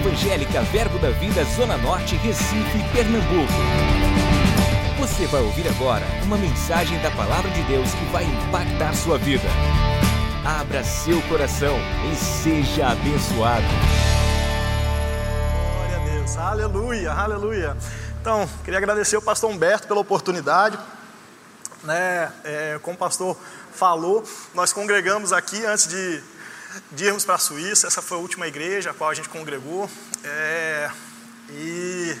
Evangélica Verbo da Vida Zona Norte, Recife, Pernambuco. Você vai ouvir agora uma mensagem da Palavra de Deus que vai impactar sua vida. Abra seu coração e seja abençoado. Glória a Deus, aleluia, aleluia. Então, queria agradecer ao pastor Humberto pela oportunidade. Né, é, como o pastor falou, nós congregamos aqui antes de, de irmos para a Suíça. Essa foi a última igreja a qual a gente congregou. É, e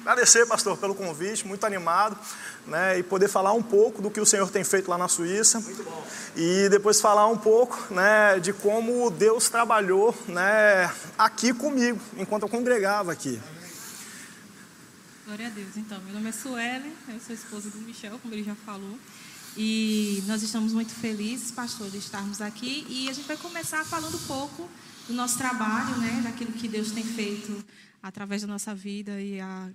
agradecer, pastor, pelo convite, muito animado, né, e poder falar um pouco do que o Senhor tem feito lá na Suíça. Muito bom. E depois falar um pouco né, de como Deus trabalhou né, aqui comigo, enquanto eu congregava aqui. Glória a Deus. Então, meu nome é Suelen, eu sou esposa do Michel, como ele já falou. E nós estamos muito felizes, pastor, de estarmos aqui. E a gente vai começar falando um pouco do nosso trabalho, né, daquilo que Deus tem feito através da nossa vida e a,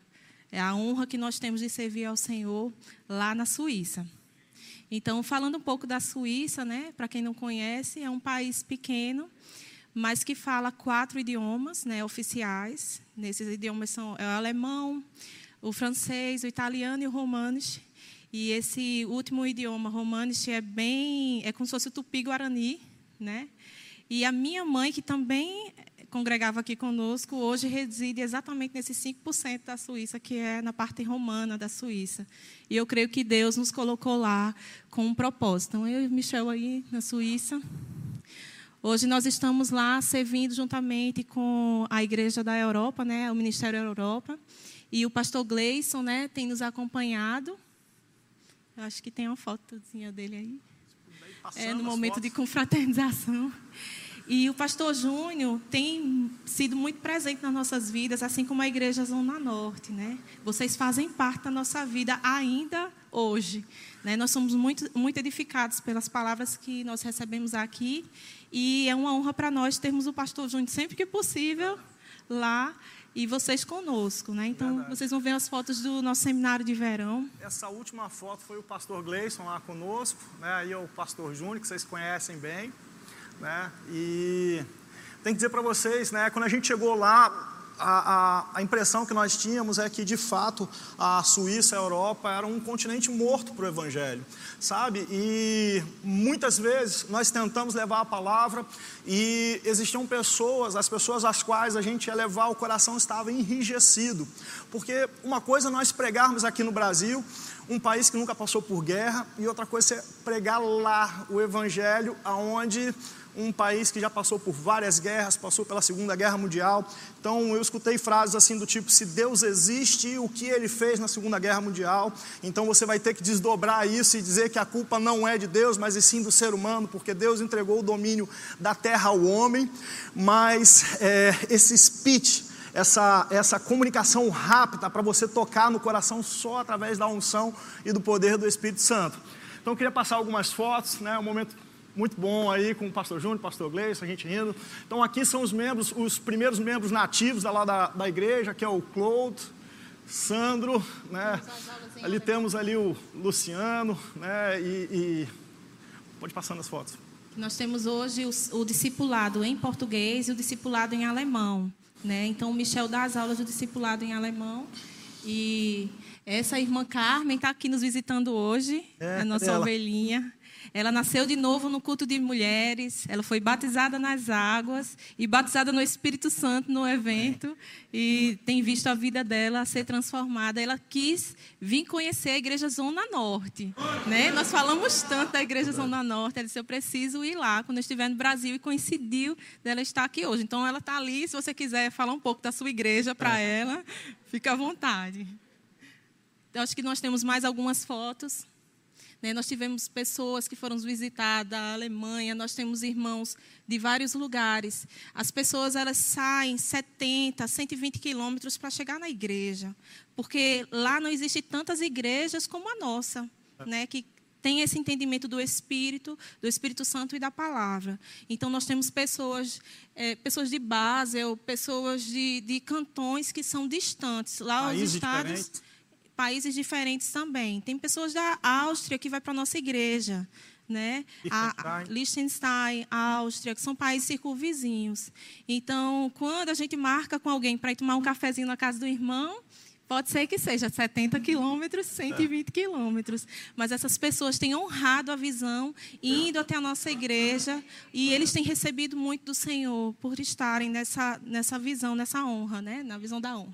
é a honra que nós temos de servir ao Senhor lá na Suíça. Então, falando um pouco da Suíça, né, para quem não conhece, é um país pequeno, mas que fala quatro idiomas né, oficiais. Nesses idiomas são é o alemão, o francês, o italiano e o romanes. E esse último idioma, romanes, é bem. é como se fosse tupi-guarani, né? E a minha mãe, que também congregava aqui conosco, hoje reside exatamente nesses 5% da Suíça, que é na parte romana da Suíça. E eu creio que Deus nos colocou lá com um propósito. Então, eu e Michel aí na Suíça. Hoje nós estamos lá servindo juntamente com a Igreja da Europa, né, o Ministério da Europa. E o pastor Gleison né, tem nos acompanhado. Eu acho que tem uma fotozinha dele aí. É, no momento de confraternização. E o pastor Júnior tem sido muito presente nas nossas vidas, assim como a Igreja Zona Norte. Né? Vocês fazem parte da nossa vida ainda hoje. Né? Nós somos muito, muito edificados pelas palavras que nós recebemos aqui. E é uma honra para nós termos o pastor Júnior sempre que possível lá e vocês conosco, né? Então Verdade. vocês vão ver as fotos do nosso seminário de verão. Essa última foto foi o pastor Gleison lá conosco, né? Aí é o pastor Júnior que vocês conhecem bem, né? E tem que dizer para vocês, né? Quando a gente chegou lá, a, a, a, impressão que nós tínhamos é que, de fato, a Suíça, a Europa, era um continente morto para o Evangelho, sabe? E muitas vezes nós tentamos levar a palavra e existiam pessoas, as pessoas às quais a gente ia levar, o coração estava enrijecido. Porque uma coisa é nós pregarmos aqui no Brasil, um país que nunca passou por guerra, e outra coisa é pregar lá o Evangelho, aonde um país que já passou por várias guerras, passou pela Segunda Guerra Mundial. Então eu escutei frases assim do tipo: se Deus existe, o que ele fez na Segunda Guerra Mundial? Então você vai ter que desdobrar isso e dizer que a culpa não é de Deus, mas e sim do ser humano, porque Deus entregou o domínio da terra ao homem. Mas é, esse speech, essa, essa comunicação rápida para você tocar no coração só através da unção e do poder do Espírito Santo. Então eu queria passar algumas fotos, né, um momento muito bom aí com o pastor Júnior, pastor Gleison, a gente rindo. Então aqui são os membros, os primeiros membros nativos da, lá da, da igreja, que é o Claude, Sandro, né? Ali temos ali o Luciano, né? E, e... pode passando as fotos. Nós temos hoje o, o, discipulado em português e o discipulado em alemão, né? Então o Michel dá as aulas do discipulado em alemão e essa irmã Carmen está aqui nos visitando hoje, é, a nossa ovelhinha. Ela nasceu de novo no culto de mulheres, ela foi batizada nas águas e batizada no Espírito Santo no evento e tem visto a vida dela ser transformada. Ela quis vir conhecer a igreja Zona Norte, né? Nós falamos tanto da igreja Zona Norte, ela disse eu preciso ir lá quando eu estiver no Brasil e coincidiu dela estar aqui hoje. Então ela está ali, se você quiser falar um pouco da sua igreja para é. ela, fica à vontade. Eu acho que nós temos mais algumas fotos. Né? Nós tivemos pessoas que foram visitar da Alemanha, nós temos irmãos de vários lugares. As pessoas elas saem 70, 120 quilômetros para chegar na igreja, porque lá não existe tantas igrejas como a nossa, né? que tem esse entendimento do Espírito, do Espírito Santo e da palavra. Então, nós temos pessoas, é, pessoas de Basel, pessoas de, de cantões que são distantes. Lá os estados. Países diferentes também. Tem pessoas da Áustria que vai para a nossa igreja. né? A Liechtenstein, a Áustria, que são países circunvizinhos. Então, quando a gente marca com alguém para ir tomar um cafezinho na casa do irmão, Pode ser que seja 70 quilômetros, 120 quilômetros. Mas essas pessoas têm honrado a visão, indo até a nossa igreja, e eles têm recebido muito do Senhor por estarem nessa, nessa visão, nessa honra, né? na visão da honra.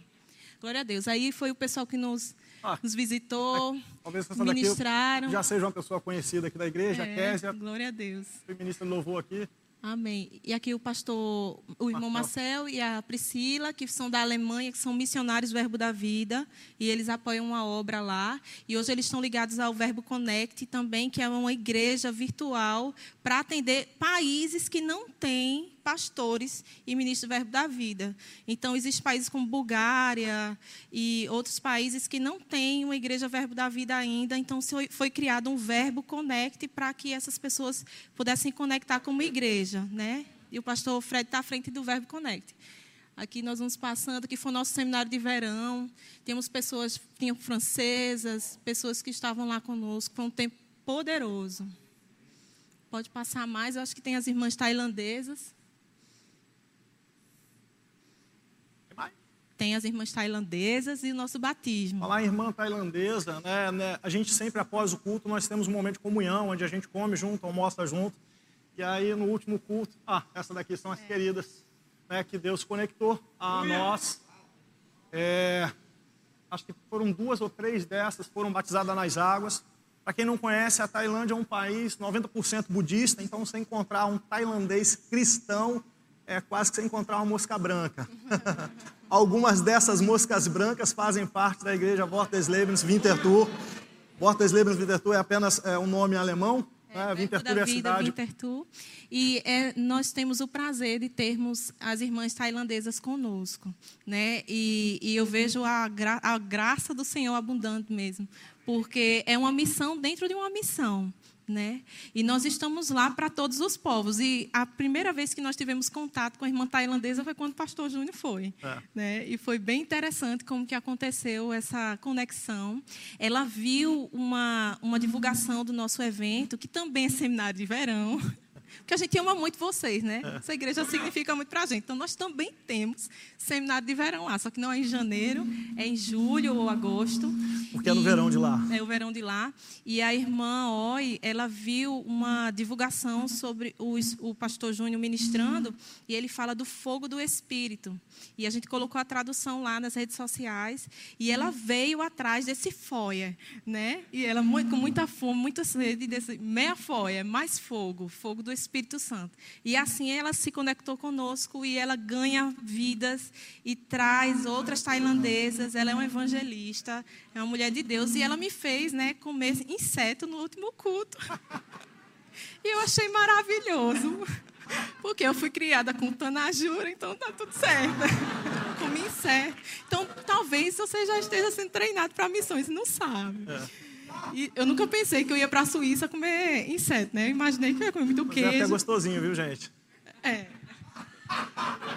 Glória a Deus. Aí foi o pessoal que nos, ah, nos visitou, ministraram. Já seja uma pessoa conhecida aqui da igreja, é, Késia. Glória a Deus. Foi ministro louvor aqui. Amém. E aqui o pastor, o irmão Marcel e a Priscila, que são da Alemanha, que são missionários do Verbo da Vida, e eles apoiam uma obra lá. E hoje eles estão ligados ao Verbo Connect também, que é uma igreja virtual para atender países que não têm pastores e ministros do Verbo da Vida. Então, existem países como Bulgária e outros países que não têm uma igreja Verbo da Vida ainda. Então, foi criado um Verbo Connect para que essas pessoas pudessem conectar como igreja. Né? E o pastor Fred está à frente do Verbo Connect. Aqui nós vamos passando, que foi o nosso seminário de verão. Temos pessoas, tinham francesas, pessoas que estavam lá conosco. Foi um tempo poderoso. Pode passar mais, eu acho que tem as irmãs tailandesas. Tem as irmãs tailandesas e o nosso batismo. Falar em irmã tailandesa, né, né, a gente sempre após o culto nós temos um momento de comunhão, onde a gente come junto, almoça junto. E aí no último culto, ah, essa daqui são as é. queridas, né, que Deus conectou a nós. É, acho que foram duas ou três dessas foram batizadas nas águas. Para quem não conhece, a Tailândia é um país 90% budista, então você encontrar um tailandês cristão é quase que você encontrar uma mosca branca. Algumas dessas moscas brancas fazem parte da igreja Worteslebens Winterthur. Worteslebens Winterthur é apenas é, um nome alemão, é, né? Winterthur é a cidade. Winterthur. E é, nós temos o prazer de termos as irmãs tailandesas conosco. Né? E, e eu vejo a, gra a graça do Senhor abundante mesmo, porque é uma missão dentro de uma missão né? E nós estamos lá para todos os povos. E a primeira vez que nós tivemos contato com a irmã tailandesa foi quando o pastor Júnior foi, é. né? E foi bem interessante como que aconteceu essa conexão. Ela viu uma uma divulgação do nosso evento, que também é seminário de verão. Porque a gente ama muito vocês, né? É. Essa igreja significa muito para a gente. Então, nós também temos seminário de verão lá, só que não é em janeiro, é em julho ou agosto. Porque e é no verão de lá. É o verão de lá. E a irmã Oi, ela viu uma divulgação sobre o, o pastor Júnior ministrando, e ele fala do fogo do Espírito. E a gente colocou a tradução lá nas redes sociais, e ela veio atrás desse foia, né? E ela, com muita fome, muita sede, desse meia foia, mais fogo, fogo do Espírito Santo. E assim ela se conectou conosco e ela ganha vidas e traz outras tailandesas. Ela é uma evangelista, é uma mulher de Deus e ela me fez, né, comer inseto no último culto. E eu achei maravilhoso. Porque eu fui criada com tanajura, então tá tudo certo. Comi inseto. Então, talvez você já esteja sendo treinado para missões, não sabe. É. E eu nunca pensei que eu ia para a Suíça comer inseto, né? Eu imaginei que eu ia comer muito queijo. Mas é até gostosinho, viu, gente? É.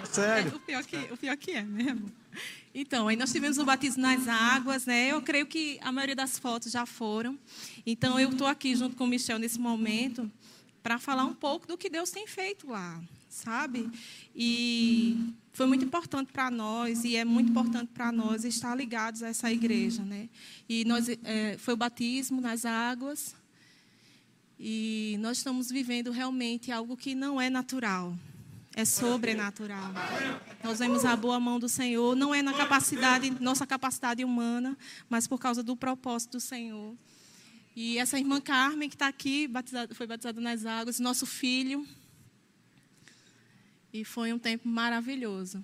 Sério? É, o, pior que, o pior que é mesmo. Então, aí nós tivemos o batismo nas águas, né? Eu creio que a maioria das fotos já foram. Então, eu estou aqui junto com o Michel nesse momento para falar um pouco do que Deus tem feito lá, sabe? E foi muito importante para nós e é muito importante para nós estar ligados a essa igreja, né? E nós é, foi o batismo nas águas e nós estamos vivendo realmente algo que não é natural, é sobrenatural. Nós vemos a boa mão do Senhor, não é na capacidade, nossa capacidade humana, mas por causa do propósito do Senhor. E essa irmã Carmen que está aqui, batizada, foi batizada nas águas, nosso filho, e foi um tempo maravilhoso.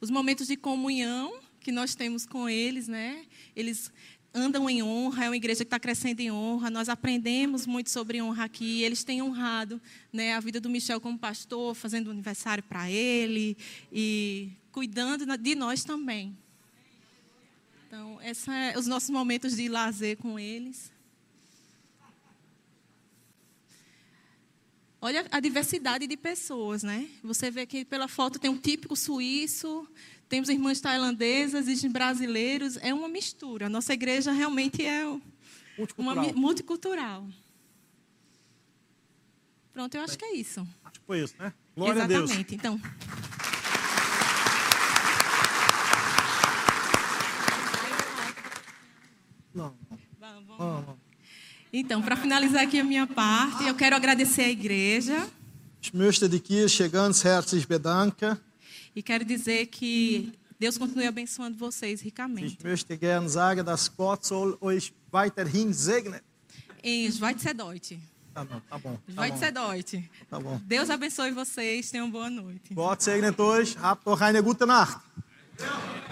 Os momentos de comunhão que nós temos com eles, né? Eles andam em honra, é uma igreja que está crescendo em honra. Nós aprendemos muito sobre honra aqui. Eles têm honrado né, a vida do Michel como pastor, fazendo aniversário para ele e cuidando de nós também. Então, esses são é os nossos momentos de lazer com eles. Olha a diversidade de pessoas, né? Você vê que pela foto tem um típico suíço, temos irmãs tailandesas, existem brasileiros, é uma mistura. Nossa igreja realmente é multicultural. uma multicultural. Pronto, eu acho que é isso. Acho que foi isso, né? Glória Exatamente. a Deus. Então, Não, vamos, vamos. não. Então, para finalizar aqui a minha parte, eu quero agradecer à igreja Ich möchte dich hier ganz herzlich bedanken. e quero dizer que Deus continue abençoando vocês ricamente. Ich möchte gerne sagen, dass Gott soll euch weiterhin segnen. Em Schweizerdeutsch. Tá bom, tá bom. Tá Schweizerdeutsch. tá bom. Deus abençoe vocês. Tenham boa noite. Gott segnet euch. Habt doch eine gute Nacht.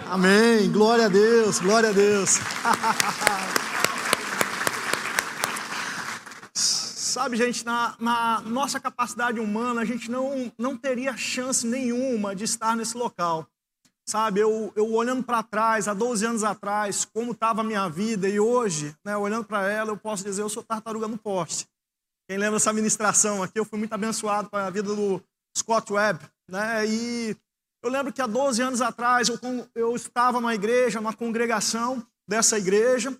Amém. Glória a Deus. Glória a Deus. Sabe, gente, na, na nossa capacidade humana, a gente não, não teria chance nenhuma de estar nesse local. Sabe, eu, eu olhando para trás, há 12 anos atrás, como estava a minha vida, e hoje, né, olhando para ela, eu posso dizer, eu sou tartaruga no poste. Quem lembra dessa ministração aqui, eu fui muito abençoado com a vida do Scott Webb, né, e eu lembro que há 12 anos atrás, eu, eu estava numa igreja, numa congregação dessa igreja,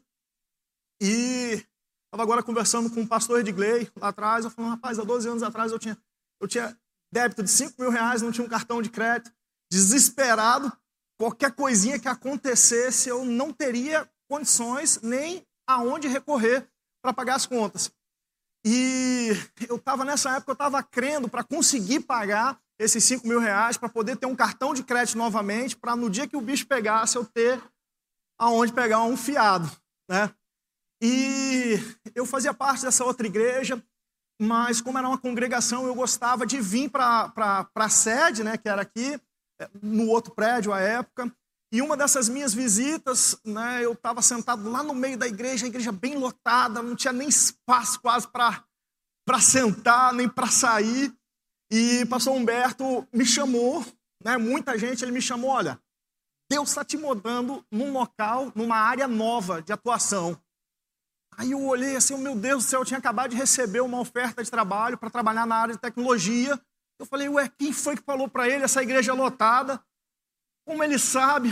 e estava agora conversando com o pastor Edgley lá atrás, eu falei, rapaz, há 12 anos atrás eu tinha, eu tinha débito de 5 mil reais, não tinha um cartão de crédito, desesperado, qualquer coisinha que acontecesse, eu não teria condições nem aonde recorrer para pagar as contas. E eu estava nessa época, eu estava crendo para conseguir pagar esses 5 mil reais, para poder ter um cartão de crédito novamente, para no dia que o bicho pegasse, eu ter aonde pegar um fiado, né? E eu fazia parte dessa outra igreja, mas como era uma congregação, eu gostava de vir para a sede, né, que era aqui, eh, no outro prédio à época. E uma dessas minhas visitas, né, eu estava sentado lá no meio da igreja, a igreja bem lotada, não tinha nem espaço quase para sentar, nem para sair. E pastor Humberto me chamou, né, muita gente, ele me chamou, olha, Deus está te mudando num local, numa área nova de atuação. Aí eu olhei assim, meu Deus do céu, eu tinha acabado de receber uma oferta de trabalho para trabalhar na área de tecnologia. Eu falei, ué, quem foi que falou para ele essa igreja é lotada? Como ele sabe?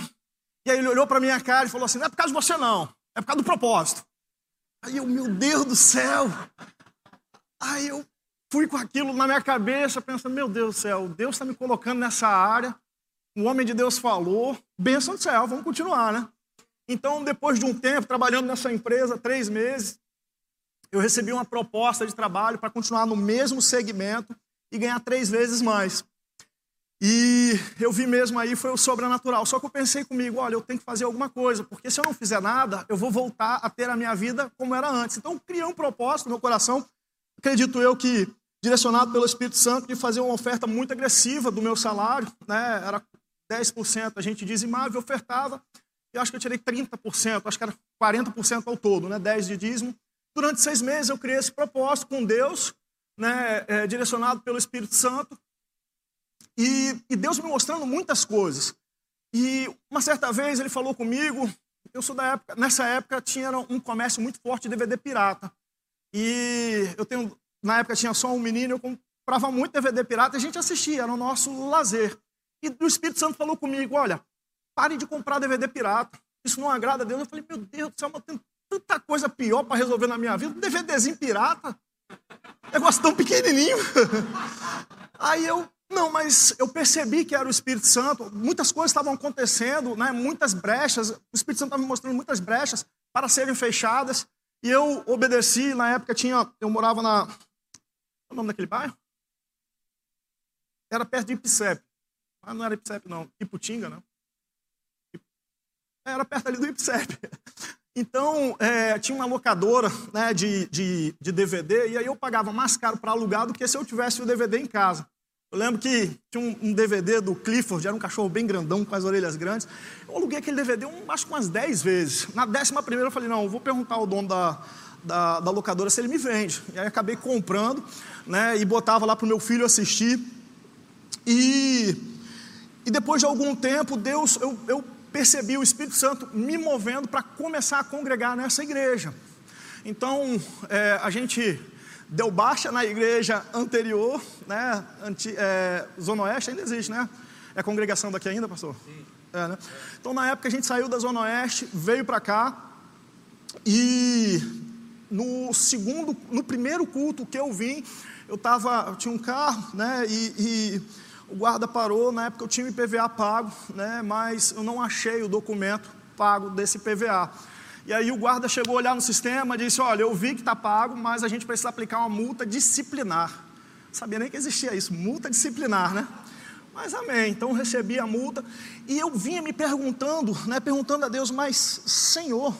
E aí ele olhou para minha cara e falou assim, não é por causa de você não, é por causa do propósito. Aí eu, meu Deus do céu. Aí eu fui com aquilo na minha cabeça, pensando, meu Deus do céu, Deus está me colocando nessa área, o homem de Deus falou, bênção do céu, vamos continuar, né? Então, depois de um tempo, trabalhando nessa empresa, três meses, eu recebi uma proposta de trabalho para continuar no mesmo segmento e ganhar três vezes mais. E eu vi mesmo aí, foi o sobrenatural. Só que eu pensei comigo, olha, eu tenho que fazer alguma coisa, porque se eu não fizer nada, eu vou voltar a ter a minha vida como era antes. Então, criei um propósito no meu coração, acredito eu que direcionado pelo Espírito Santo, de fazer uma oferta muito agressiva do meu salário, né? Era 10% a gente dizimava e ofertava. Eu acho que eu tirei 30%, acho que era 40% ao todo, né? 10 de dízimo. Durante seis meses eu criei esse propósito com Deus, né? É, direcionado pelo Espírito Santo. E, e Deus me mostrando muitas coisas. E uma certa vez ele falou comigo, eu sou da época, nessa época tinha um comércio muito forte de DVD pirata. E eu tenho, na época tinha só um menino, eu comprava muito DVD pirata e a gente assistia, era o nosso lazer. E o Espírito Santo falou comigo, olha, pare de comprar DVD pirata. Isso não agrada a Deus. Eu falei, meu Deus do céu, mas tem tanta coisa pior para resolver na minha vida. Um DVDzinho pirata. Negócio tão pequenininho. Aí eu, não, mas eu percebi que era o Espírito Santo. Muitas coisas estavam acontecendo, né? muitas brechas. O Espírito Santo estava me mostrando muitas brechas para serem fechadas. E eu obedeci. Na época tinha, eu morava na. Qual é o nome daquele bairro? Era perto de Ipsep. Ah, não era Ipsep, não. Iputinga, não. Era perto ali do Ipsep. Então, é, tinha uma locadora né, de, de, de, DVD, e aí eu pagava mais caro para alugar do que se eu tivesse o DVD em casa. Eu lembro que tinha um, um, DVD do Clifford, era um cachorro bem grandão, com as orelhas grandes. Eu aluguei aquele DVD um, acho que umas 10 vezes. Na décima primeira eu falei, não, eu vou perguntar ao dono da, da, da locadora se ele me vende. E aí acabei comprando, né, e botava lá para o meu filho assistir. E, e depois de algum tempo, Deus, eu, eu percebi o Espírito Santo me movendo para começar a congregar nessa igreja. Então, é, a gente deu baixa na igreja anterior, né? Anti, é, Zona Oeste ainda existe, né? É congregação daqui ainda, pastor? Sim. É, né? Então, na época, a gente saiu da Zona Oeste, veio para cá, e no segundo, no primeiro culto que eu vim, eu tava, eu tinha um carro, né, e, e o guarda parou, na época eu tinha o IPVA pago, né, mas eu não achei o documento pago desse IPVA. E aí o guarda chegou a olhar no sistema e disse: Olha, eu vi que está pago, mas a gente precisa aplicar uma multa disciplinar. Não sabia nem que existia isso, multa disciplinar, né? Mas amém. Então eu recebi a multa e eu vinha me perguntando, né, perguntando a Deus, mas Senhor,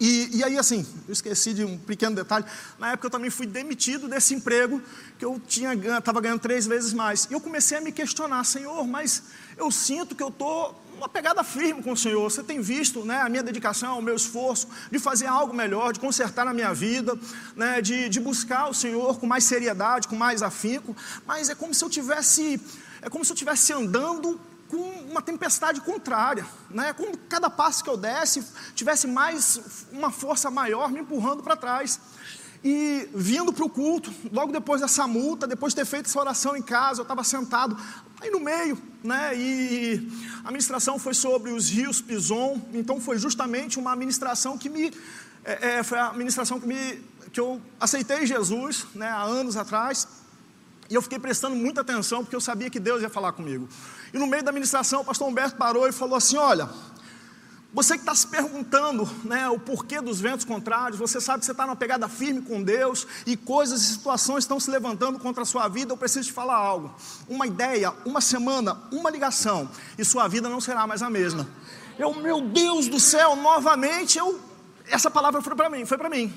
e, e, aí, assim, eu esqueci de um pequeno detalhe. Na época eu também fui demitido desse emprego que eu tinha estava ganhando três vezes mais. E eu comecei a me questionar, Senhor, mas eu sinto que eu estou uma pegada firme com o Senhor. Você tem visto né, a minha dedicação, o meu esforço de fazer algo melhor, de consertar na minha vida, né, de, de buscar o Senhor com mais seriedade, com mais afinco. Mas é como se eu tivesse, é como se eu tivesse andando com uma tempestade contrária, né? Como cada passo que eu desse tivesse mais uma força maior me empurrando para trás. E vindo para o culto, logo depois dessa multa, depois de ter feito essa oração em casa, eu estava sentado aí no meio, né? E a ministração foi sobre os rios Pison, então foi justamente uma ministração que me é, é, foi a ministração que me que eu aceitei Jesus, né? Há anos atrás. E eu fiquei prestando muita atenção porque eu sabia que Deus ia falar comigo. E no meio da ministração, o pastor Humberto parou e falou assim: Olha, você que está se perguntando né, o porquê dos ventos contrários, você sabe que você está numa pegada firme com Deus e coisas e situações estão se levantando contra a sua vida. Eu preciso te falar algo. Uma ideia, uma semana, uma ligação e sua vida não será mais a mesma. Eu, meu Deus do céu, novamente, eu, essa palavra foi para mim, foi para mim.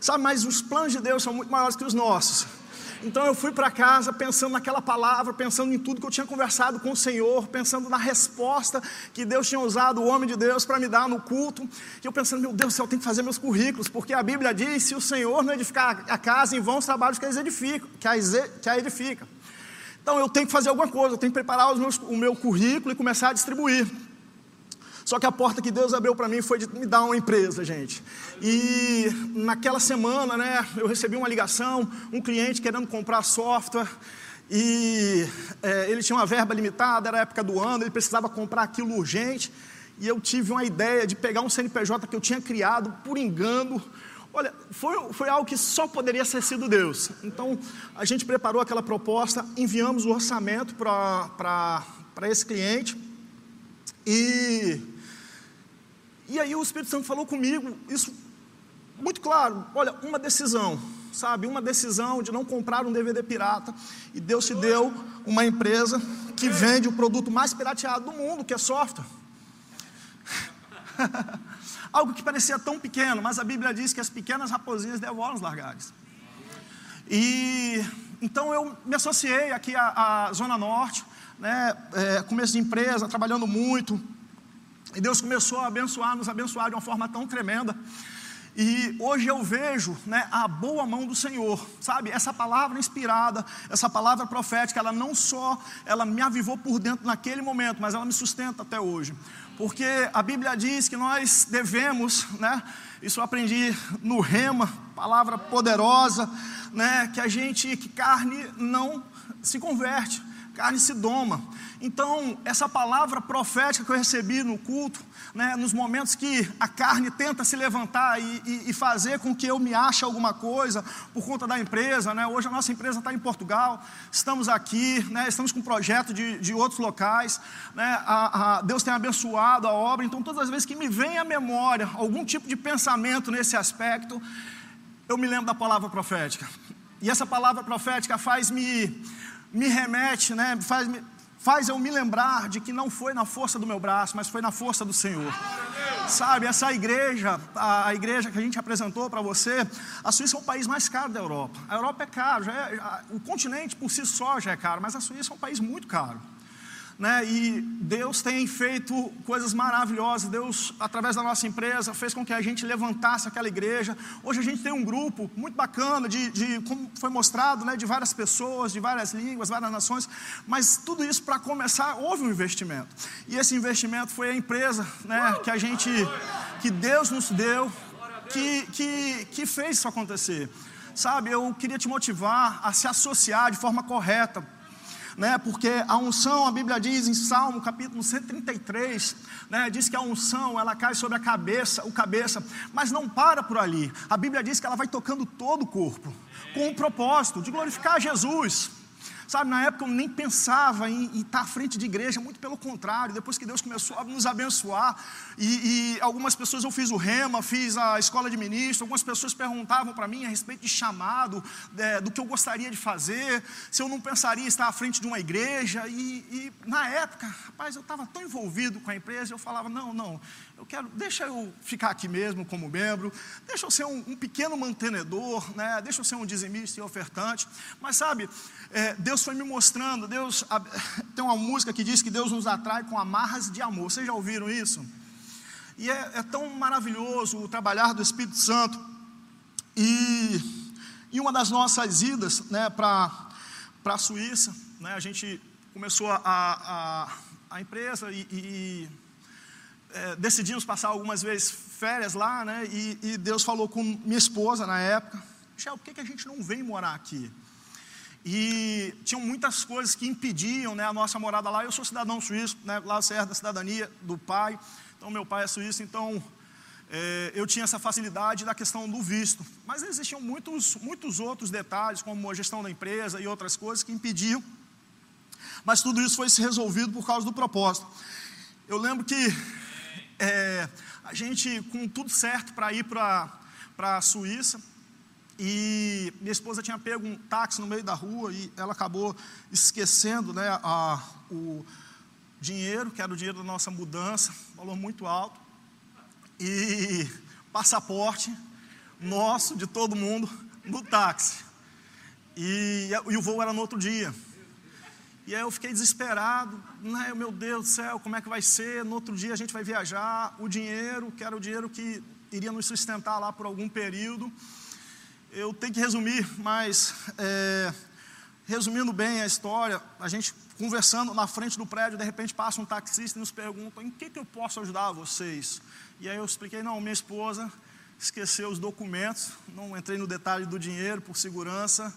Sabe, mas os planos de Deus são muito maiores que os nossos. Então eu fui para casa pensando naquela palavra, pensando em tudo que eu tinha conversado com o Senhor, pensando na resposta que Deus tinha usado, o homem de Deus, para me dar no culto. E eu pensando, meu Deus do céu, eu tenho que fazer meus currículos, porque a Bíblia diz: se o Senhor não edificar a casa, em vão os trabalhos que, a, que a edifica. Então eu tenho que fazer alguma coisa, eu tenho que preparar meus, o meu currículo e começar a distribuir. Só que a porta que Deus abriu para mim foi de me dar uma empresa, gente. E naquela semana, né, eu recebi uma ligação, um cliente querendo comprar software. E é, ele tinha uma verba limitada, era a época do ano, ele precisava comprar aquilo urgente. E eu tive uma ideia de pegar um CNPJ que eu tinha criado por engano. Olha, foi, foi algo que só poderia ser sido Deus. Então, a gente preparou aquela proposta, enviamos o orçamento para esse cliente. E e aí o Espírito Santo falou comigo, isso muito claro, olha, uma decisão, sabe, uma decisão de não comprar um DVD pirata, e Deus te deu uma empresa que vende o produto mais pirateado do mundo, que é software. Algo que parecia tão pequeno, mas a Bíblia diz que as pequenas raposinhas devoram os largares. E então eu me associei aqui à, à Zona Norte, né, é, começo de empresa, trabalhando muito, e Deus começou a abençoar, nos abençoar de uma forma tão tremenda. E hoje eu vejo né, a boa mão do Senhor, sabe? Essa palavra inspirada, essa palavra profética, ela não só ela me avivou por dentro naquele momento, mas ela me sustenta até hoje. Porque a Bíblia diz que nós devemos, né? Isso eu aprendi no Rema, palavra poderosa, né? Que a gente, que carne não se converte, carne se doma. Então, essa palavra profética que eu recebi no culto, né, nos momentos que a carne tenta se levantar e, e, e, fazer com que eu me ache alguma coisa por conta da empresa, né, hoje a nossa empresa está em Portugal, estamos aqui, né, estamos com projeto de, de outros locais, né, a, a, Deus tem abençoado a obra, então todas as vezes que me vem à memória algum tipo de pensamento nesse aspecto, eu me lembro da palavra profética. E essa palavra profética faz me, me remete, né, faz faz eu me lembrar de que não foi na força do meu braço, mas foi na força do Senhor. Sabe, essa igreja, a, igreja que a gente apresentou para você, a Suíça é o país mais caro da Europa. A Europa é caro, é, o continente por si só já é caro, mas a Suíça é um país muito caro né? E Deus tem feito coisas maravilhosas. Deus, através da nossa empresa, fez com que a gente levantasse aquela igreja. Hoje a gente tem um grupo muito bacana de, de como foi mostrado, né? De várias pessoas, de várias línguas, várias nações. Mas tudo isso para começar houve um investimento. E esse investimento foi a empresa, né? Que a gente, que Deus nos deu, que que que fez isso acontecer. Sabe, eu queria te motivar a se associar de forma correta né? Porque a unção, a Bíblia diz em Salmo, capítulo 133, né? Diz que a unção, ela cai sobre a cabeça, o cabeça, mas não para por ali. A Bíblia diz que ela vai tocando todo o corpo, com o propósito de glorificar Jesus. Sabe, na época eu nem pensava em, em estar à frente de igreja, muito pelo contrário, depois que Deus começou a nos abençoar, e, e algumas pessoas eu fiz o rema, fiz a escola de ministro, algumas pessoas perguntavam para mim a respeito de chamado, é, do que eu gostaria de fazer, se eu não pensaria em estar à frente de uma igreja, e, e na época, rapaz, eu estava tão envolvido com a empresa, eu falava, não, não, eu quero, deixa eu ficar aqui mesmo como membro, deixa eu ser um, um pequeno mantenedor, né? deixa eu ser um dizimista e ofertante. Mas sabe, é, Deus foi me mostrando, Deus a, tem uma música que diz que Deus nos atrai com amarras de amor. Vocês já ouviram isso? E é, é tão maravilhoso o trabalhar do Espírito Santo. E em uma das nossas idas né, para a Suíça, né, a gente começou a, a, a empresa e, e é, decidimos passar algumas vezes férias lá, né? E, e, Deus falou com minha esposa na época: Michel, por que, que a gente não vem morar aqui? E tinham muitas coisas que impediam né, a nossa morada lá. Eu sou cidadão suíço, né, lá serve da cidadania do pai, então meu pai é suíço, então é, eu tinha essa facilidade da questão do visto. Mas existiam muitos, muitos outros detalhes, como a gestão da empresa e outras coisas que impediam. Mas tudo isso foi resolvido por causa do propósito. Eu lembro que é, a gente com tudo certo para ir para a Suíça. E minha esposa tinha pego um táxi no meio da rua e ela acabou esquecendo né, a, o dinheiro, que era o dinheiro da nossa mudança, valor muito alto, e passaporte nosso, de todo mundo, no táxi. E, e o voo era no outro dia. E aí eu fiquei desesperado, né? meu Deus do céu, como é que vai ser? No outro dia a gente vai viajar, o dinheiro, que era o dinheiro que iria nos sustentar lá por algum período. Eu tenho que resumir, mas é, resumindo bem a história, a gente conversando na frente do prédio, de repente passa um taxista e nos pergunta, em que, que eu posso ajudar vocês? E aí eu expliquei, não, minha esposa esqueceu os documentos, não entrei no detalhe do dinheiro por segurança,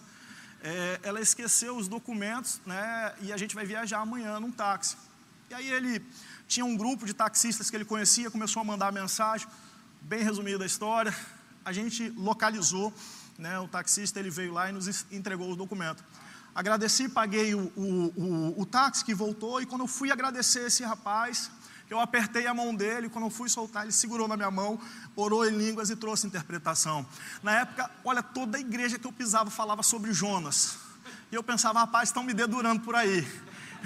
é, ela esqueceu os documentos, né, e a gente vai viajar amanhã num táxi. E aí ele tinha um grupo de taxistas que ele conhecia, começou a mandar mensagem, bem resumida a história, a gente localizou, né, o taxista ele veio lá e nos entregou os documentos. Agradeci, paguei o, o, o, o táxi que voltou, e quando eu fui agradecer esse rapaz, eu apertei a mão dele, quando eu fui soltar, ele segurou na minha mão, orou em línguas e trouxe interpretação. Na época, olha, toda a igreja que eu pisava falava sobre Jonas. E eu pensava, rapaz, estão me dedurando por aí.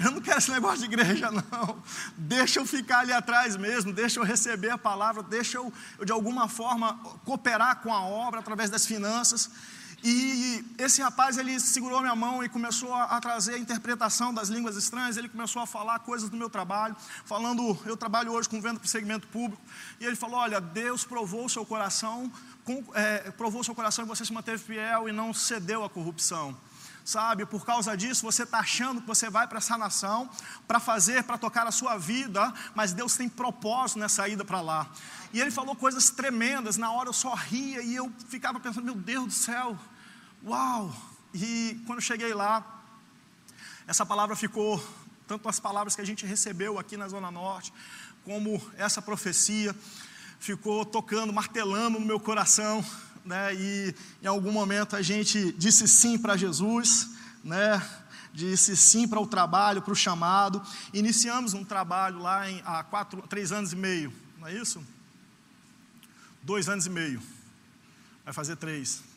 Eu não quero esse negócio de igreja, não. Deixa eu ficar ali atrás mesmo, deixa eu receber a palavra, deixa eu, eu de alguma forma cooperar com a obra através das finanças. E esse rapaz, ele segurou minha mão e começou a, trazer a interpretação das línguas estranhas, ele começou a falar coisas do meu trabalho, falando, eu trabalho hoje com venda para o segmento público, e ele falou, olha, Deus provou o seu coração, com, é, provou o seu coração e você se manteve fiel e não cedeu à corrupção sabe? Por causa disso, você está achando que você vai para essa nação para fazer, para tocar a sua vida, mas Deus tem propósito nessa ida para lá. E ele falou coisas tremendas, na hora eu só ria e eu ficava pensando, meu Deus do céu, Uau! E quando cheguei lá, essa palavra ficou, tanto as palavras que a gente recebeu aqui na Zona Norte, como essa profecia, ficou tocando, martelando no meu coração, né? E em algum momento a gente disse sim para Jesus, né? Disse sim para o trabalho, para o chamado. Iniciamos um trabalho lá em, há quatro, três anos e meio, não é isso? Dois anos e meio. Vai fazer três.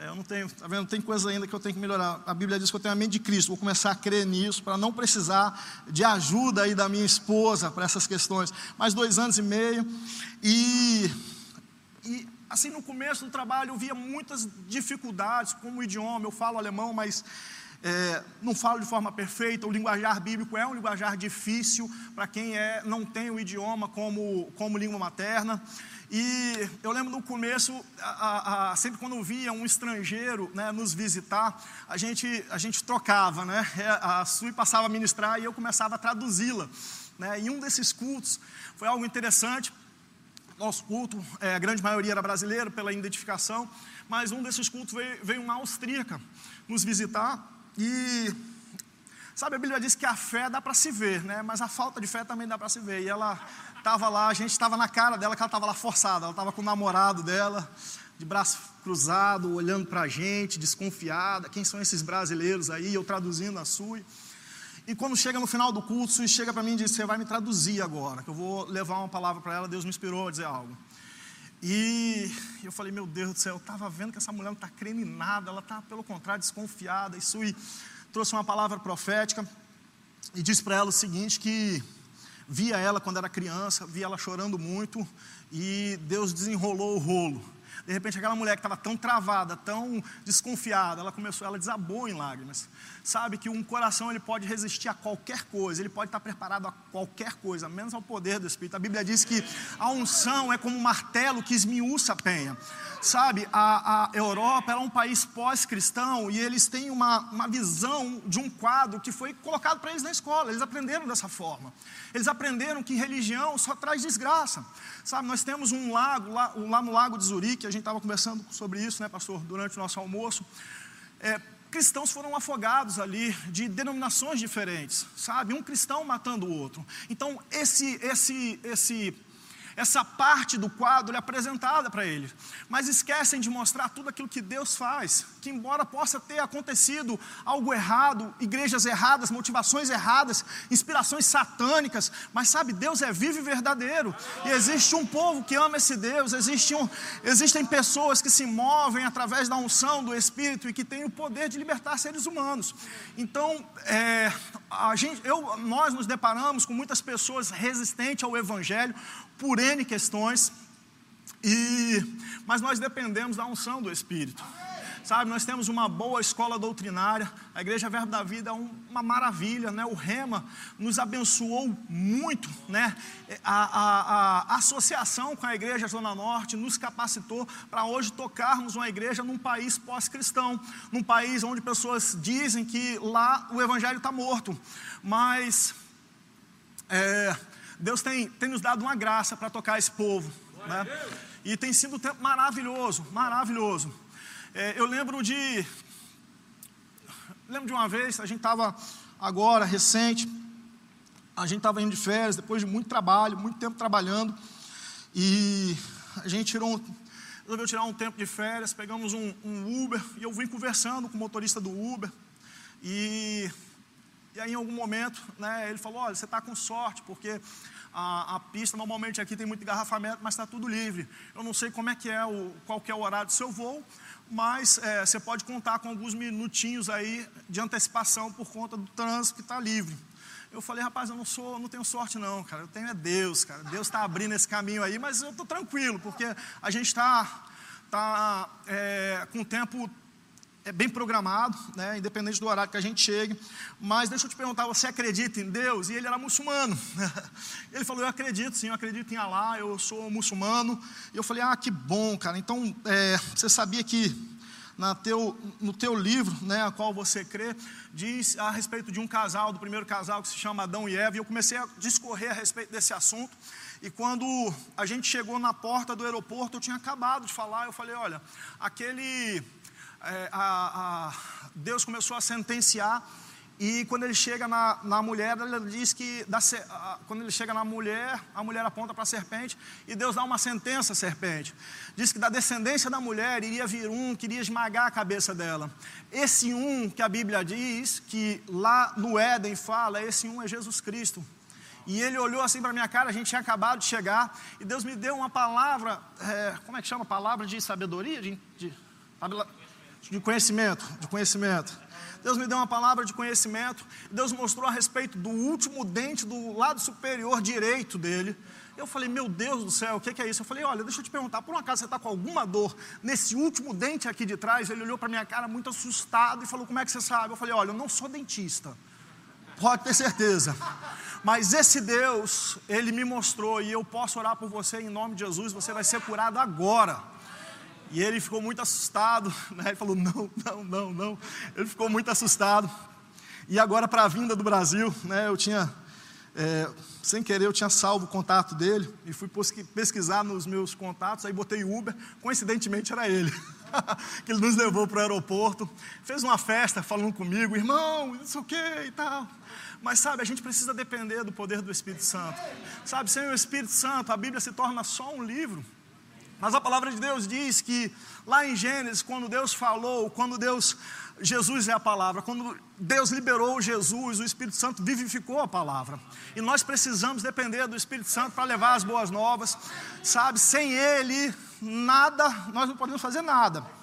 É, eu não tenho, tá vendo? Tem coisa ainda que eu tenho que melhorar. A Bíblia diz que eu tenho a mente de Cristo. Vou começar a crer nisso para não precisar de ajuda aí da minha esposa para essas questões. Mais dois anos e meio. E, e assim, no começo do trabalho eu via muitas dificuldades com o idioma. Eu falo alemão, mas é, não falo de forma perfeita, o linguajar bíblico é um linguajar difícil para quem é, não tem o idioma como, como língua materna. E eu lembro no começo, a, a, sempre quando via um estrangeiro né, nos visitar, a gente, a gente trocava, né? É, a Sui passava a ministrar e eu começava a traduzi-la. Né? E um desses cultos foi algo interessante. Nosso culto, é, a grande maioria era brasileira pela identificação, mas um desses cultos veio, veio uma austríaca nos visitar e Sabe, a Bíblia diz que a fé dá para se ver, né? Mas a falta de fé também dá para se ver. E ela estava lá, a gente estava na cara dela que ela estava lá forçada. Ela estava com o namorado dela, de braço cruzado, olhando para a gente, desconfiada. Quem são esses brasileiros aí? Eu traduzindo a sua. E quando chega no final do culto, Sui chega para mim e diz: Você vai me traduzir agora, que eu vou levar uma palavra para ela. Deus me inspirou a dizer algo. E eu falei: Meu Deus do céu, eu estava vendo que essa mulher não está crendo em nada, ela está, pelo contrário, desconfiada. E Sui trouxe uma palavra profética e disse para ela o seguinte: que via ela quando era criança, via ela chorando muito, e Deus desenrolou o rolo. De repente, aquela mulher que estava tão travada, tão desconfiada, ela começou, ela desabou em lágrimas. Sabe que um coração ele pode resistir a qualquer coisa, ele pode estar preparado a qualquer coisa, menos ao poder do Espírito. A Bíblia diz que a unção é como um martelo que esmiuça a penha. Sabe, a, a Europa era um país pós-cristão e eles têm uma, uma visão de um quadro que foi colocado para eles na escola. Eles aprenderam dessa forma. Eles aprenderam que religião só traz desgraça. Sabe, nós temos um lago lá, lá no Lago de Zurique, a gente estava conversando sobre isso, né, pastor, durante o nosso almoço. É, cristãos foram afogados ali de denominações diferentes, sabe? Um cristão matando o outro. Então, esse, esse, esse essa parte do quadro é apresentada para eles, mas esquecem de mostrar tudo aquilo que Deus faz, que embora possa ter acontecido algo errado, igrejas erradas, motivações erradas, inspirações satânicas, mas sabe, Deus é vivo e verdadeiro, e existe um povo que ama esse Deus, existe um, existem pessoas que se movem através da unção do Espírito e que têm o poder de libertar seres humanos. Então, é, a gente, eu, nós nos deparamos com muitas pessoas resistentes ao Evangelho, por N questões, e, mas nós dependemos da unção do Espírito. Sabe, nós temos uma boa escola doutrinária, a Igreja Verbo da Vida é uma maravilha, né? o Rema nos abençoou muito, né? a, a, a associação com a Igreja Zona Norte nos capacitou para hoje tocarmos uma igreja num país pós-cristão, num país onde pessoas dizem que lá o Evangelho está morto, mas é, Deus tem, tem nos dado uma graça para tocar esse povo. Né? E tem sido um tempo maravilhoso, maravilhoso. É, eu lembro de. Lembro de uma vez, a gente estava agora, recente, a gente estava indo de férias, depois de muito trabalho, muito tempo trabalhando, e a gente tirou um, resolveu tirar um tempo de férias, pegamos um, um Uber, e eu vim conversando com o motorista do Uber, e e aí, em algum momento, né, ele falou: Olha, você está com sorte, porque a, a, pista normalmente aqui tem muito engarrafamento, mas está tudo livre. Eu não sei como é que é o, qual que é o horário do seu voo, mas é, você pode contar com alguns minutinhos aí de antecipação por conta do trânsito que está livre. Eu falei, rapaz, eu não sou, não tenho sorte não, cara. Eu tenho é Deus, cara. Deus está abrindo esse caminho aí, mas eu estou tranquilo, porque a gente está tá, é, com o tempo é bem programado, né, independente do horário que a gente chegue. Mas deixa eu te perguntar, você acredita em Deus? E ele era muçulmano. Ele falou, eu acredito sim, eu acredito em Allah, eu sou muçulmano. E eu falei, ah, que bom, cara. Então, é, você sabia que na teu, no teu livro, né, a qual você crê, diz a respeito de um casal, do primeiro casal que se chama Adão e Eva, e eu comecei a discorrer a respeito desse assunto. E quando a gente chegou na porta do aeroporto, eu tinha acabado de falar, eu falei, olha, aquele é, a, a, Deus começou a sentenciar e quando ele chega na, na mulher, ele diz que da, quando ele chega na mulher, a mulher aponta para a serpente e Deus dá uma sentença à serpente. Diz que da descendência da mulher iria vir um que iria esmagar a cabeça dela. Esse um que a Bíblia diz, que lá no Éden fala, esse um é Jesus Cristo. E ele olhou assim para minha cara, a gente tinha acabado de chegar, e Deus me deu uma palavra, é, como é que chama? Palavra de sabedoria? De, de, de conhecimento, de conhecimento. Deus me deu uma palavra de conhecimento. Deus mostrou a respeito do último dente do lado superior direito dele. Eu falei, meu Deus do céu, o que, é isso? Eu falei, olha, deixa eu te perguntar, por um acaso você está com alguma dor nesse último dente aqui de trás? Ele olhou para minha cara muito assustado e falou, como é que você sabe? Eu falei, olha, eu não sou dentista. Pode ter certeza. Mas esse Deus, ele me mostrou e eu posso orar por você em nome de Jesus, você vai ser curado agora. E ele ficou muito assustado, né? ele falou: não, não, não, não. Ele ficou muito assustado. E agora, para a vinda do Brasil, né, eu tinha, é, sem querer, eu tinha salvo o contato dele e fui pesquisar nos meus contatos, aí botei Uber, coincidentemente era ele. que ele nos levou para o aeroporto, fez uma festa falando comigo, irmão, sei o que e tal. Mas sabe, a gente precisa depender do poder do Espírito Santo. Sabe, sem o Espírito Santo, a Bíblia se torna só um livro. Mas a palavra de Deus diz que lá em Gênesis, quando Deus falou, quando Deus, Jesus é a palavra, quando Deus liberou Jesus, o Espírito Santo vivificou a palavra. E nós precisamos depender do Espírito Santo para levar as boas novas, sabe? Sem Ele, nada, nós não podemos fazer nada.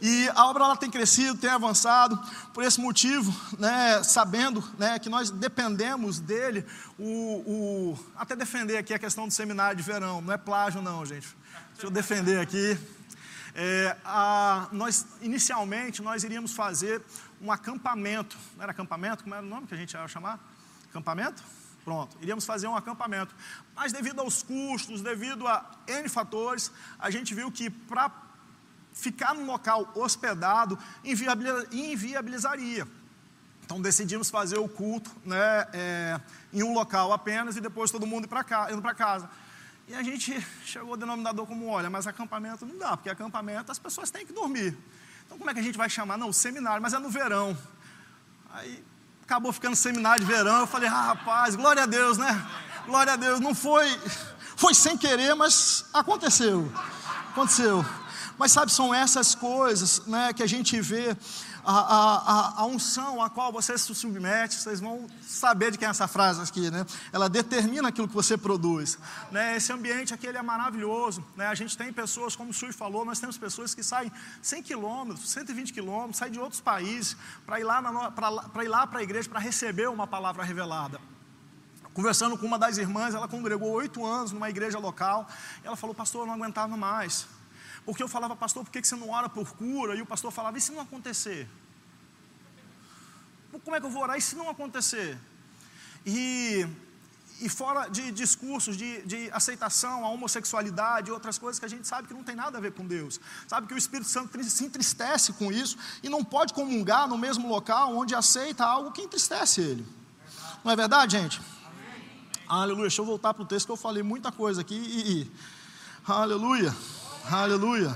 E a obra ela tem crescido, tem avançado, por esse motivo, né, sabendo né, que nós dependemos dele, o, o, até defender aqui a questão do seminário de verão, não é plágio não, gente. Deixa eu defender aqui. É, a, nós, inicialmente, nós iríamos fazer um acampamento, não era acampamento, como era o nome que a gente ia chamar? Acampamento? Pronto, iríamos fazer um acampamento. Mas devido aos custos, devido a N fatores, a gente viu que para ficar num local hospedado inviabilizaria. Então decidimos fazer o culto né, é, em um local apenas e depois todo mundo indo para casa. E a gente chegou ao denominador como, olha, mas acampamento não dá, porque acampamento as pessoas têm que dormir. Então como é que a gente vai chamar? Não, seminário, mas é no verão. Aí acabou ficando seminário de verão, eu falei, ah, rapaz, glória a Deus, né? Glória a Deus, não foi, foi sem querer, mas aconteceu, aconteceu. Mas sabe, são essas coisas né, que a gente vê, a, a, a, unção a qual você se submete, vocês vão saber de quem é essa frase aqui, né? Ela determina aquilo que você produz. Né? Esse ambiente aqui ele é maravilhoso. Né? A gente tem pessoas, como o Sui falou, nós temos pessoas que saem 100 quilômetros, 120 quilômetros, saem de outros países para ir lá para a igreja para receber uma palavra revelada conversando com uma das irmãs, ela congregou oito anos numa igreja local, ela falou, pastor, eu não aguentava mais. Porque eu falava, pastor, por que você não ora por cura? E o pastor falava, e se não acontecer? Como é que eu vou orar e se não acontecer? E, e fora de discursos de, de aceitação a homossexualidade e outras coisas que a gente sabe que não tem nada a ver com Deus. Sabe que o Espírito Santo se entristece com isso e não pode comungar no mesmo local onde aceita algo que entristece ele. Não é verdade, gente? Aleluia. Deixa eu voltar para o texto que eu falei muita coisa aqui e aleluia. Aleluia.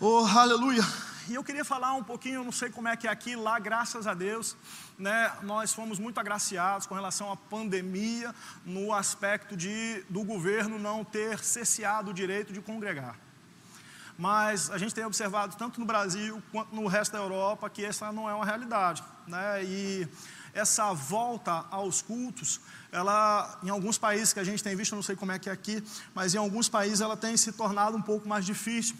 Oh, aleluia. E eu queria falar um pouquinho, eu não sei como é que é aqui, lá, graças a Deus, né, nós fomos muito agraciados com relação à pandemia, no aspecto de, do governo não ter cesseado o direito de congregar. Mas a gente tem observado, tanto no Brasil quanto no resto da Europa, que essa não é uma realidade. Né? E essa volta aos cultos, ela, em alguns países que a gente tem visto, não sei como é que é aqui, mas em alguns países ela tem se tornado um pouco mais difícil.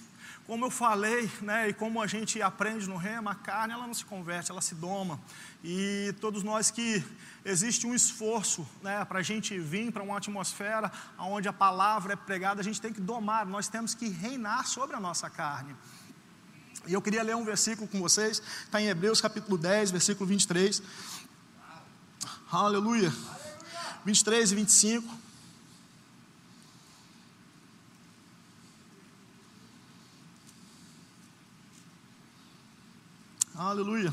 Como eu falei, né, e como a gente aprende no rema, a carne ela não se converte, ela se doma. E todos nós que existe um esforço né, para a gente vir para uma atmosfera onde a palavra é pregada, a gente tem que domar, nós temos que reinar sobre a nossa carne. E eu queria ler um versículo com vocês, está em Hebreus capítulo 10, versículo 23. Aleluia. 23 e 25. Aleluia.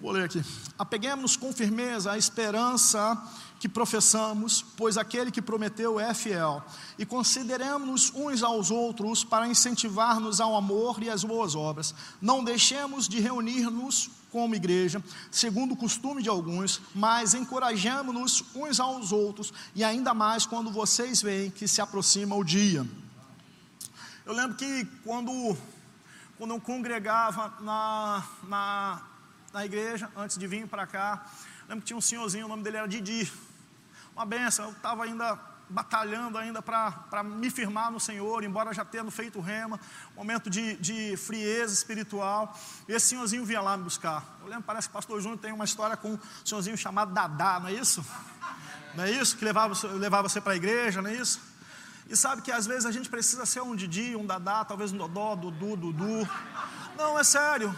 Vou ler aqui. Apeguemos-nos com firmeza à esperança que professamos, pois aquele que prometeu é fiel. E consideremos-nos uns aos outros para incentivar-nos ao amor e às boas obras. Não deixemos de reunir-nos como igreja, segundo o costume de alguns, mas encorajamos-nos uns aos outros, e ainda mais quando vocês veem que se aproxima o dia. Eu lembro que quando, quando eu congregava na, na, na igreja, antes de vir para cá, lembro que tinha um senhorzinho, o nome dele era Didi. Uma benção, eu estava ainda batalhando ainda para me firmar no Senhor, embora já tendo feito rema, momento de, de frieza espiritual. E esse senhorzinho vinha lá me buscar. Eu lembro, parece que o pastor Júnior tem uma história com um senhorzinho chamado Dadá, não é isso? Não é isso? Que levava, levava você para a igreja, não é isso? E sabe que às vezes a gente precisa ser um Didi, um Dadá, talvez um Dodó, Dudu, Dudu. Não, é sério.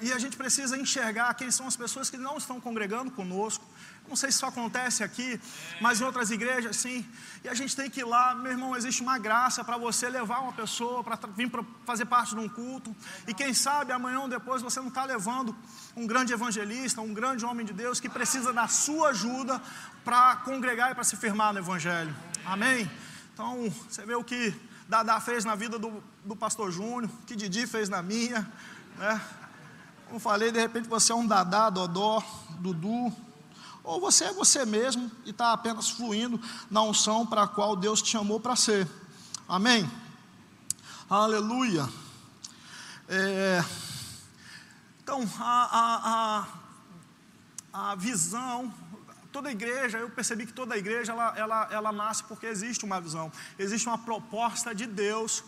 E a gente precisa enxergar quem são as pessoas que não estão congregando conosco, não sei se isso acontece aqui, mas em outras igrejas, sim. E a gente tem que ir lá, meu irmão, existe uma graça para você levar uma pessoa para vir para fazer parte de um culto. E quem sabe amanhã ou depois você não está levando um grande evangelista, um grande homem de Deus que precisa da sua ajuda para congregar e para se firmar no Evangelho. Amém? Então, você vê o que Dadá fez na vida do, do pastor Júnior, que Didi fez na minha, né? Como falei, de repente você é um Dadá, Dodó, Dudu, ou você é você mesmo e está apenas fluindo na unção para a qual Deus te chamou para ser. Amém? Aleluia. É, então, a, a, a, a visão toda igreja, eu percebi que toda igreja ela, ela, ela nasce porque existe uma visão, existe uma proposta de Deus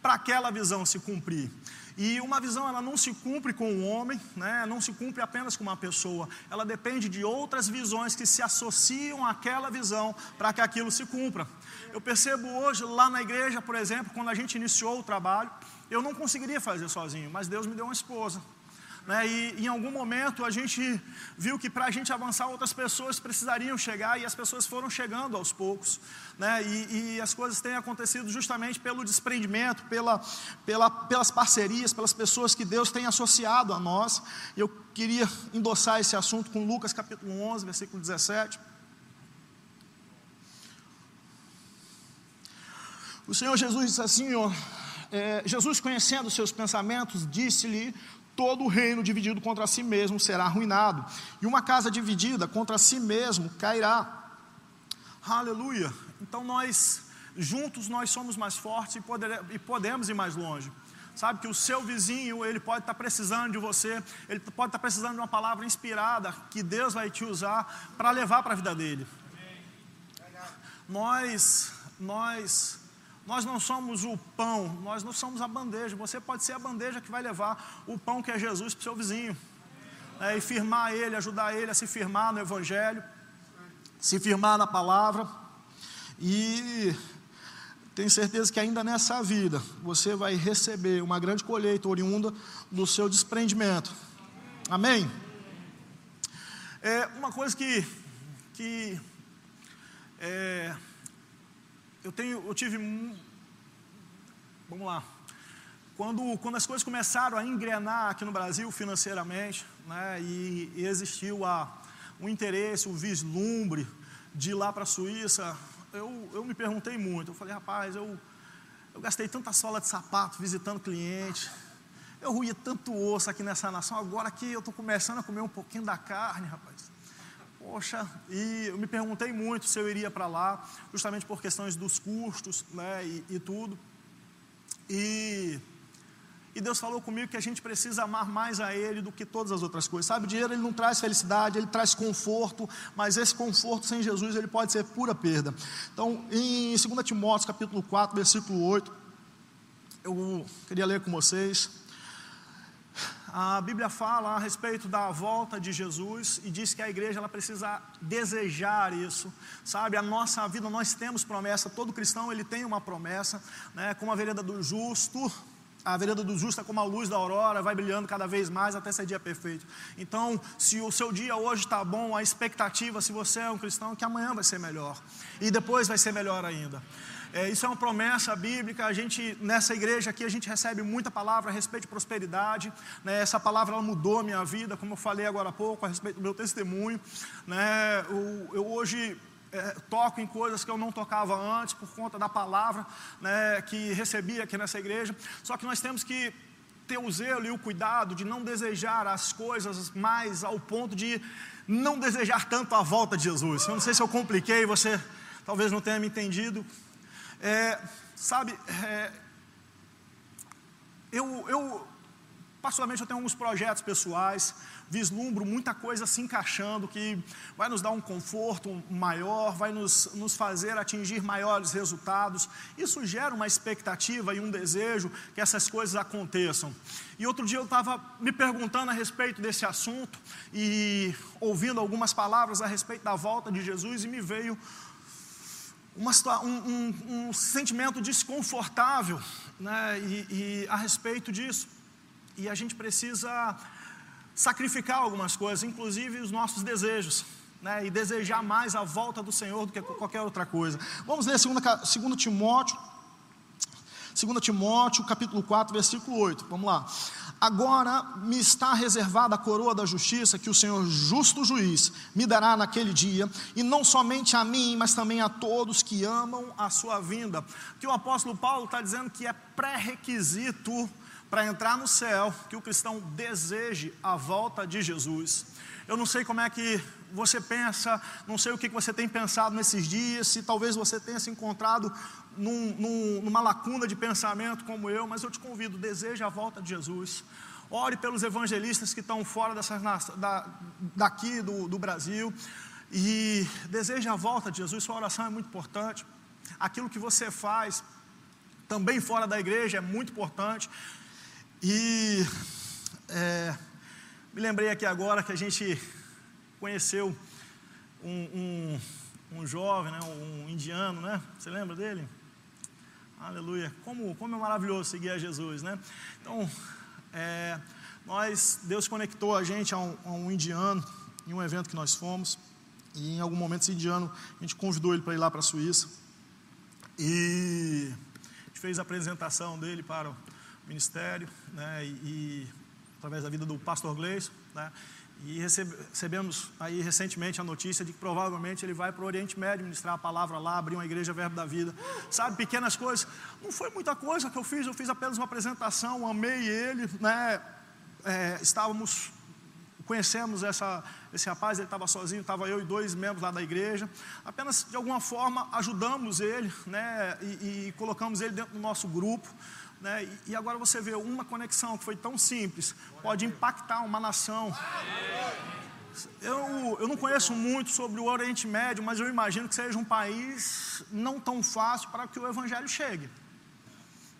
para aquela visão se cumprir. E uma visão ela não se cumpre com um homem, né? não se cumpre apenas com uma pessoa, ela depende de outras visões que se associam àquela visão para que aquilo se cumpra. Eu percebo hoje lá na igreja, por exemplo, quando a gente iniciou o trabalho, eu não conseguiria fazer sozinho, mas Deus me deu uma esposa. Né? E em algum momento a gente viu que para a gente avançar, outras pessoas precisariam chegar e as pessoas foram chegando aos poucos. Né? E, e as coisas têm acontecido justamente pelo desprendimento, pela, pela, pelas parcerias, pelas pessoas que Deus tem associado a nós. Eu queria endossar esse assunto com Lucas capítulo 11, versículo 17. O Senhor Jesus disse assim, ó, é, Jesus conhecendo seus pensamentos, disse-lhe: todo reino dividido contra si mesmo será arruinado, e uma casa dividida contra si mesmo cairá. Aleluia. Então nós, juntos, nós somos mais fortes e, poder, e podemos ir mais longe. Sabe que o seu vizinho, ele pode estar precisando de você, ele pode estar precisando de uma palavra inspirada que Deus vai te usar para levar para a vida dele. Nós, nós nós não somos o pão, nós não somos a bandeja. Você pode ser a bandeja que vai levar o pão que é Jesus para o seu vizinho. É, e firmar ele, ajudar ele a se firmar no Evangelho, se firmar na palavra. E tenho certeza que ainda nessa vida você vai receber uma grande colheita oriunda do seu desprendimento. Amém? É uma coisa que, que é, eu tenho, eu tive, vamos lá, quando, quando as coisas começaram a engrenar aqui no Brasil financeiramente, né, e, existiu a, o interesse, o vislumbre de ir lá para a Suíça, eu, eu me perguntei muito, eu falei, rapaz, eu, eu gastei tanta sola de sapato visitando cliente, eu ruía tanto osso aqui nessa nação, agora que eu estou começando a comer um pouquinho da carne, rapaz. Poxa, e eu me perguntei muito se eu iria para lá, justamente por questões dos custos né, e, e tudo. E, e, Deus falou comigo que a gente precisa amar mais a Ele do que todas as outras coisas. Sabe, dinheiro ele não traz felicidade, ele traz conforto, mas esse conforto sem Jesus ele pode ser pura perda. Então, em 2 Timóteo capítulo 4, versículo 8, eu queria ler com vocês. A Bíblia fala a respeito da volta de Jesus e diz que a igreja ela precisa desejar isso, sabe? A nossa vida nós temos promessa, todo cristão ele tem uma promessa, né? Como a vereda do justo, a vereda do justo é como a luz da aurora, vai brilhando cada vez mais até ser dia perfeito. Então, se o seu dia hoje está bom, a expectativa, se você é um cristão, é que amanhã vai ser melhor e depois vai ser melhor ainda. É, isso é uma promessa bíblica. A gente, nessa igreja aqui, a gente recebe muita palavra a respeito de prosperidade. Né? Essa palavra ela mudou a minha vida, como eu falei agora há pouco, a respeito do meu testemunho. Né? Eu, eu hoje é, toco em coisas que eu não tocava antes, por conta da palavra né, que recebi aqui nessa igreja. Só que nós temos que ter o zelo e o cuidado de não desejar as coisas mais ao ponto de não desejar tanto a volta de Jesus. Eu não sei se eu compliquei, você talvez não tenha me entendido. É, sabe, é, eu, eu, particularmente, eu tenho alguns projetos pessoais, vislumbro muita coisa se encaixando que vai nos dar um conforto maior, vai nos, nos fazer atingir maiores resultados. Isso gera uma expectativa e um desejo que essas coisas aconteçam. E outro dia eu estava me perguntando a respeito desse assunto e ouvindo algumas palavras a respeito da volta de Jesus e me veio uma, um, um, um, sentimento desconfortável né, e, e, a respeito disso. E a gente precisa sacrificar algumas coisas, inclusive os nossos desejos. Né, e desejar mais a volta do Senhor do que qualquer outra coisa. Vamos ler 2 Timóteo, 2 Timóteo, capítulo 4, versículo 8. Vamos lá. Agora me está reservada a coroa da justiça que o Senhor, justo juiz, me dará naquele dia, e não somente a mim, mas também a todos que amam a sua vinda. Que o apóstolo Paulo está dizendo que é pré-requisito para entrar no céu que o cristão deseje a volta de Jesus. Eu não sei como é que você pensa, não sei o que você tem pensado nesses dias, se talvez você tenha se encontrado num, num, numa lacuna de pensamento como eu, mas eu te convido, deseje a volta de Jesus. Ore pelos evangelistas que estão fora dessas, da, daqui do, do Brasil e deseje a volta de Jesus. Sua oração é muito importante. Aquilo que você faz também fora da igreja é muito importante. E é, me lembrei aqui agora que a gente conheceu um, um, um jovem, né, um indiano, né? Você lembra dele? Aleluia. Como, como é maravilhoso seguir a Jesus, né? Então, é, nós, Deus conectou a gente a um, a um, indiano em um evento que nós fomos. E em algum momento esse indiano, a gente convidou ele para ir lá para a Suíça. E a gente fez a apresentação dele para o ministério, né? E, e através da vida do pastor Gleison, né? E recebemos aí recentemente a notícia de que provavelmente ele vai para o Oriente Médio ministrar a palavra lá, abrir uma igreja Verbo da Vida. Sabe, pequenas coisas. Não foi muita coisa que eu fiz, eu fiz apenas uma apresentação, amei ele, né? É, estávamos, conhecemos essa, esse rapaz, ele estava sozinho, estava eu e dois membros lá da igreja. Apenas de alguma forma ajudamos ele, né? E, e colocamos ele dentro do nosso grupo. Né? E agora você vê uma conexão que foi tão simples, pode impactar uma nação. Eu, eu não conheço muito sobre o Oriente Médio, mas eu imagino que seja um país não tão fácil para que o Evangelho chegue.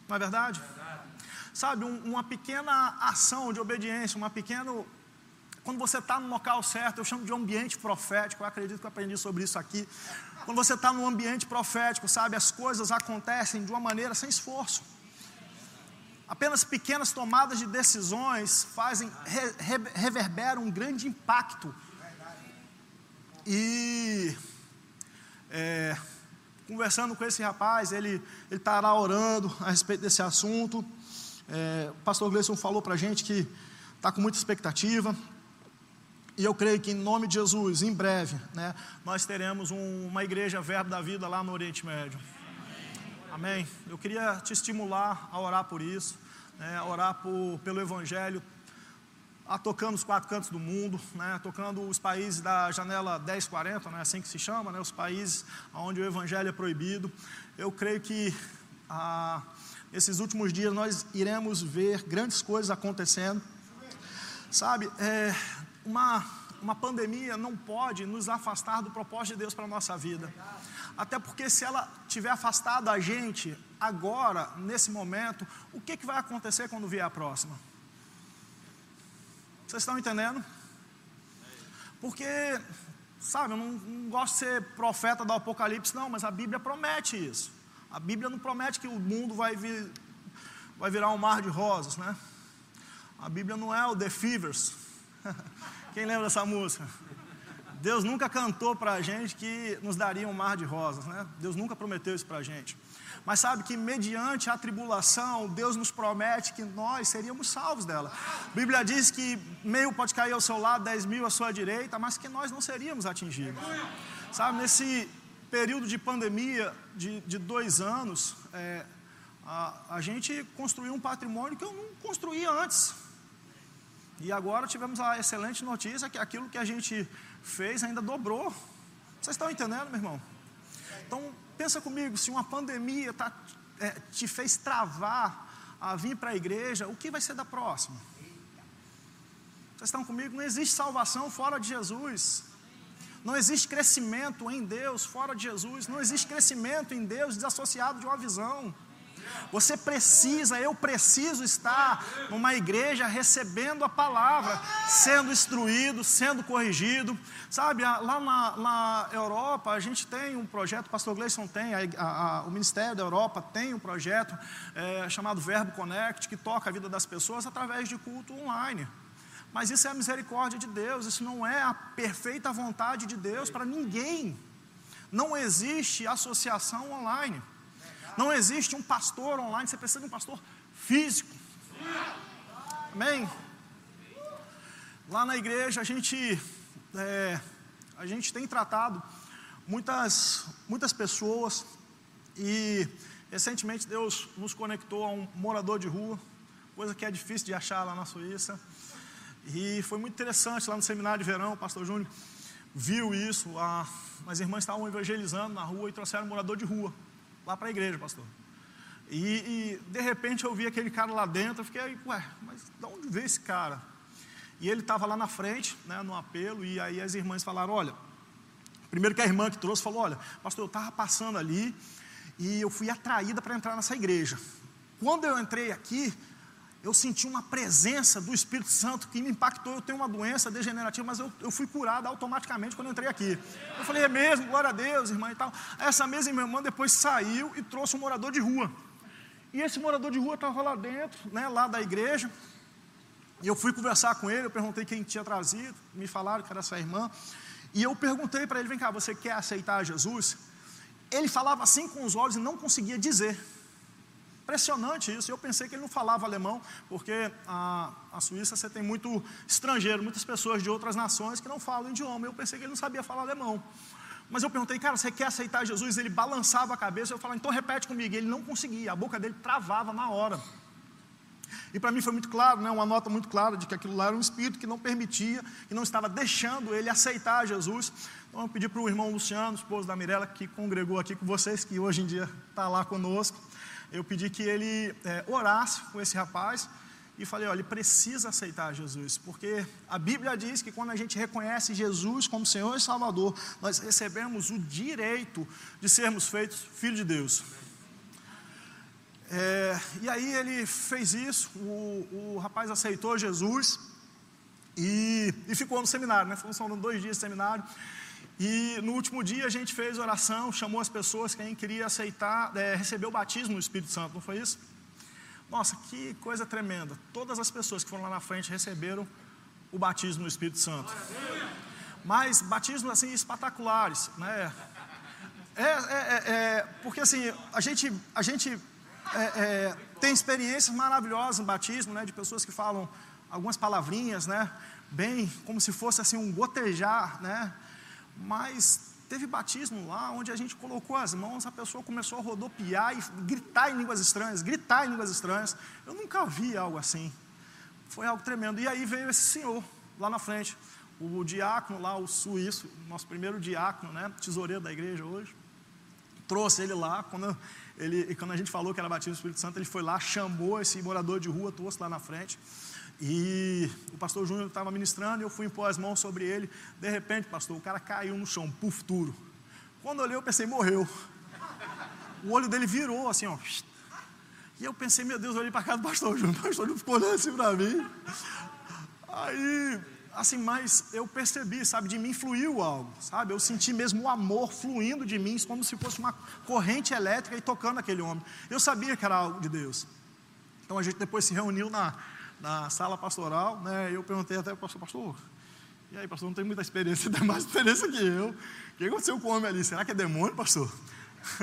Não é verdade? Sabe, um, uma pequena ação de obediência, uma pequena. Quando você está no local certo, eu chamo de ambiente profético, eu acredito que eu aprendi sobre isso aqui. Quando você está num ambiente profético, sabe, as coisas acontecem de uma maneira sem esforço. Apenas pequenas tomadas de decisões fazem, re, re, reverberam um grande impacto. E é, conversando com esse rapaz, ele estará orando a respeito desse assunto. É, o pastor Gleison falou para a gente que está com muita expectativa. E eu creio que em nome de Jesus, em breve, né, nós teremos um, uma igreja Verbo da Vida lá no Oriente Médio. Amém. Eu queria te estimular a orar por isso, né, a orar por, pelo Evangelho, a tocando os quatro cantos do mundo, né, tocando os países da janela 1040, né, assim que se chama, né, os países onde o Evangelho é proibido. Eu creio que ah, nesses últimos dias nós iremos ver grandes coisas acontecendo. Sabe, é, uma, uma pandemia não pode nos afastar do propósito de Deus para a nossa vida. Até porque se ela tiver afastado a gente agora, nesse momento, o que, que vai acontecer quando vier a próxima? Vocês estão entendendo? Porque, sabe, eu não, não gosto de ser profeta do Apocalipse, não, mas a Bíblia promete isso. A Bíblia não promete que o mundo vai, vir, vai virar um mar de rosas, né? A Bíblia não é o The Fevers. Quem lembra dessa música? Deus nunca cantou para a gente que nos daria um mar de rosas, né? Deus nunca prometeu isso para a gente. Mas sabe que mediante a tribulação, Deus nos promete que nós seríamos salvos dela. A Bíblia diz que meio pode cair ao seu lado, dez mil à sua direita, mas que nós não seríamos atingidos. Sabe, nesse período de pandemia de, de dois anos, é, a, a gente construiu um patrimônio que eu não construía antes. E agora tivemos a excelente notícia que aquilo que a gente fez ainda dobrou. Vocês estão entendendo, meu irmão? Então, pensa comigo, se uma pandemia tá, é, te fez travar a vir para a igreja, o que vai ser da próxima? Vocês estão comigo? Não existe salvação fora de Jesus. Não existe crescimento em Deus fora de Jesus. Não existe crescimento em Deus desassociado de uma visão. Você precisa, eu preciso estar numa igreja recebendo a palavra, sendo instruído, sendo corrigido. Sabe, lá na, na Europa a gente tem um projeto, o pastor Gleison tem, a, a, o Ministério da Europa tem um projeto é, chamado Verbo Connect, que toca a vida das pessoas através de culto online. Mas isso é a misericórdia de Deus, isso não é a perfeita vontade de Deus para ninguém. Não existe associação online. Não existe um pastor online, você precisa de um pastor físico. Amém? Lá na igreja a gente, é, a gente tem tratado muitas, muitas pessoas e recentemente Deus nos conectou a um morador de rua, coisa que é difícil de achar lá na Suíça. E foi muito interessante lá no seminário de verão, o pastor Júnior viu isso, a, as irmãs estavam evangelizando na rua e trouxeram um morador de rua lá para a igreja, pastor. E, e, de repente eu vi aquele cara lá dentro, eu fiquei, ué, mas de onde veio esse cara? E ele estava lá na frente, né, no apelo, e aí as irmãs falaram: olha, primeiro que a irmã que trouxe falou: olha, pastor, eu estava passando ali e eu fui atraída para entrar nessa igreja. Quando eu entrei aqui, eu senti uma presença do Espírito Santo que me impactou. Eu tenho uma doença degenerativa, mas eu, eu fui curada automaticamente quando eu entrei aqui. Eu falei, é mesmo, glória a Deus, irmã e tal. Essa mesma irmã depois saiu e trouxe um morador de rua. E esse morador de rua estava lá dentro, né, lá da igreja. E eu fui conversar com ele, eu perguntei quem tinha trazido, me falaram que era essa irmã. E eu perguntei para ele: vem cá, você quer aceitar Jesus? Ele falava assim com os olhos e não conseguia dizer. Impressionante isso. Eu pensei que ele não falava alemão, porque a, a Suíça você tem muito estrangeiro, muitas pessoas de outras nações que não falam idioma. Eu pensei que ele não sabia falar alemão. Mas eu perguntei, cara, você quer aceitar Jesus? Ele balançava a cabeça. Eu falei, então repete comigo. Ele não conseguia, a boca dele travava na hora. E para mim foi muito claro, né, uma nota muito clara de que aquilo lá era um espírito que não permitia, que não estava deixando ele aceitar Jesus. Então eu pedi para o irmão Luciano, esposo da Mirella, que congregou aqui com vocês, que hoje em dia está lá conosco eu pedi que ele é, orasse com esse rapaz e falei: olha, ele precisa aceitar Jesus, porque a Bíblia diz que quando a gente reconhece Jesus como Senhor e Salvador, nós recebemos o direito de sermos feitos filhos de Deus. É, e aí ele fez isso, o, o rapaz aceitou Jesus e, e ficou no seminário, né? Foram dois dias de seminário. E no último dia a gente fez oração, chamou as pessoas, quem queria aceitar, é, receber o batismo no Espírito Santo, não foi isso? Nossa, que coisa tremenda. Todas as pessoas que foram lá na frente receberam o batismo no Espírito Santo. Mas batismos assim espetaculares, né? É, é, é, é porque assim, a gente, a gente é, é, tem experiências maravilhosas no batismo, né? De pessoas que falam algumas palavrinhas, né? Bem, como se fosse assim um gotejar, né? Mas teve batismo lá onde a gente colocou as mãos, a pessoa começou a rodopiar e gritar em línguas estranhas, gritar em línguas estranhas. Eu nunca vi algo assim. Foi algo tremendo. E aí veio esse senhor lá na frente, o diácono lá, o suíço, nosso primeiro diácono, né, tesoureiro da igreja hoje. Trouxe ele lá, quando, ele, quando a gente falou que era batismo do Espírito Santo, ele foi lá, chamou esse morador de rua, trouxe lá na frente. E o pastor Júnior estava ministrando eu fui impor as mãos sobre ele. De repente, pastor, o cara caiu no chão, puf, duro. Quando eu olhei, eu pensei, morreu. O olho dele virou assim, ó. E eu pensei, meu Deus, eu olhei para casa do pastor Júnior. O pastor Júnior ficou olhando assim para mim. Aí, assim, mas eu percebi, sabe, de mim fluiu algo, sabe? Eu senti mesmo o amor fluindo de mim, como se fosse uma corrente elétrica e tocando aquele homem. Eu sabia que era algo de Deus. Então a gente depois se reuniu na, na sala pastoral, né? Eu perguntei até o pastor, pastor, e aí, pastor, não tem muita experiência, tem mais experiência que eu. O que aconteceu com o homem ali? Será que é demônio, pastor?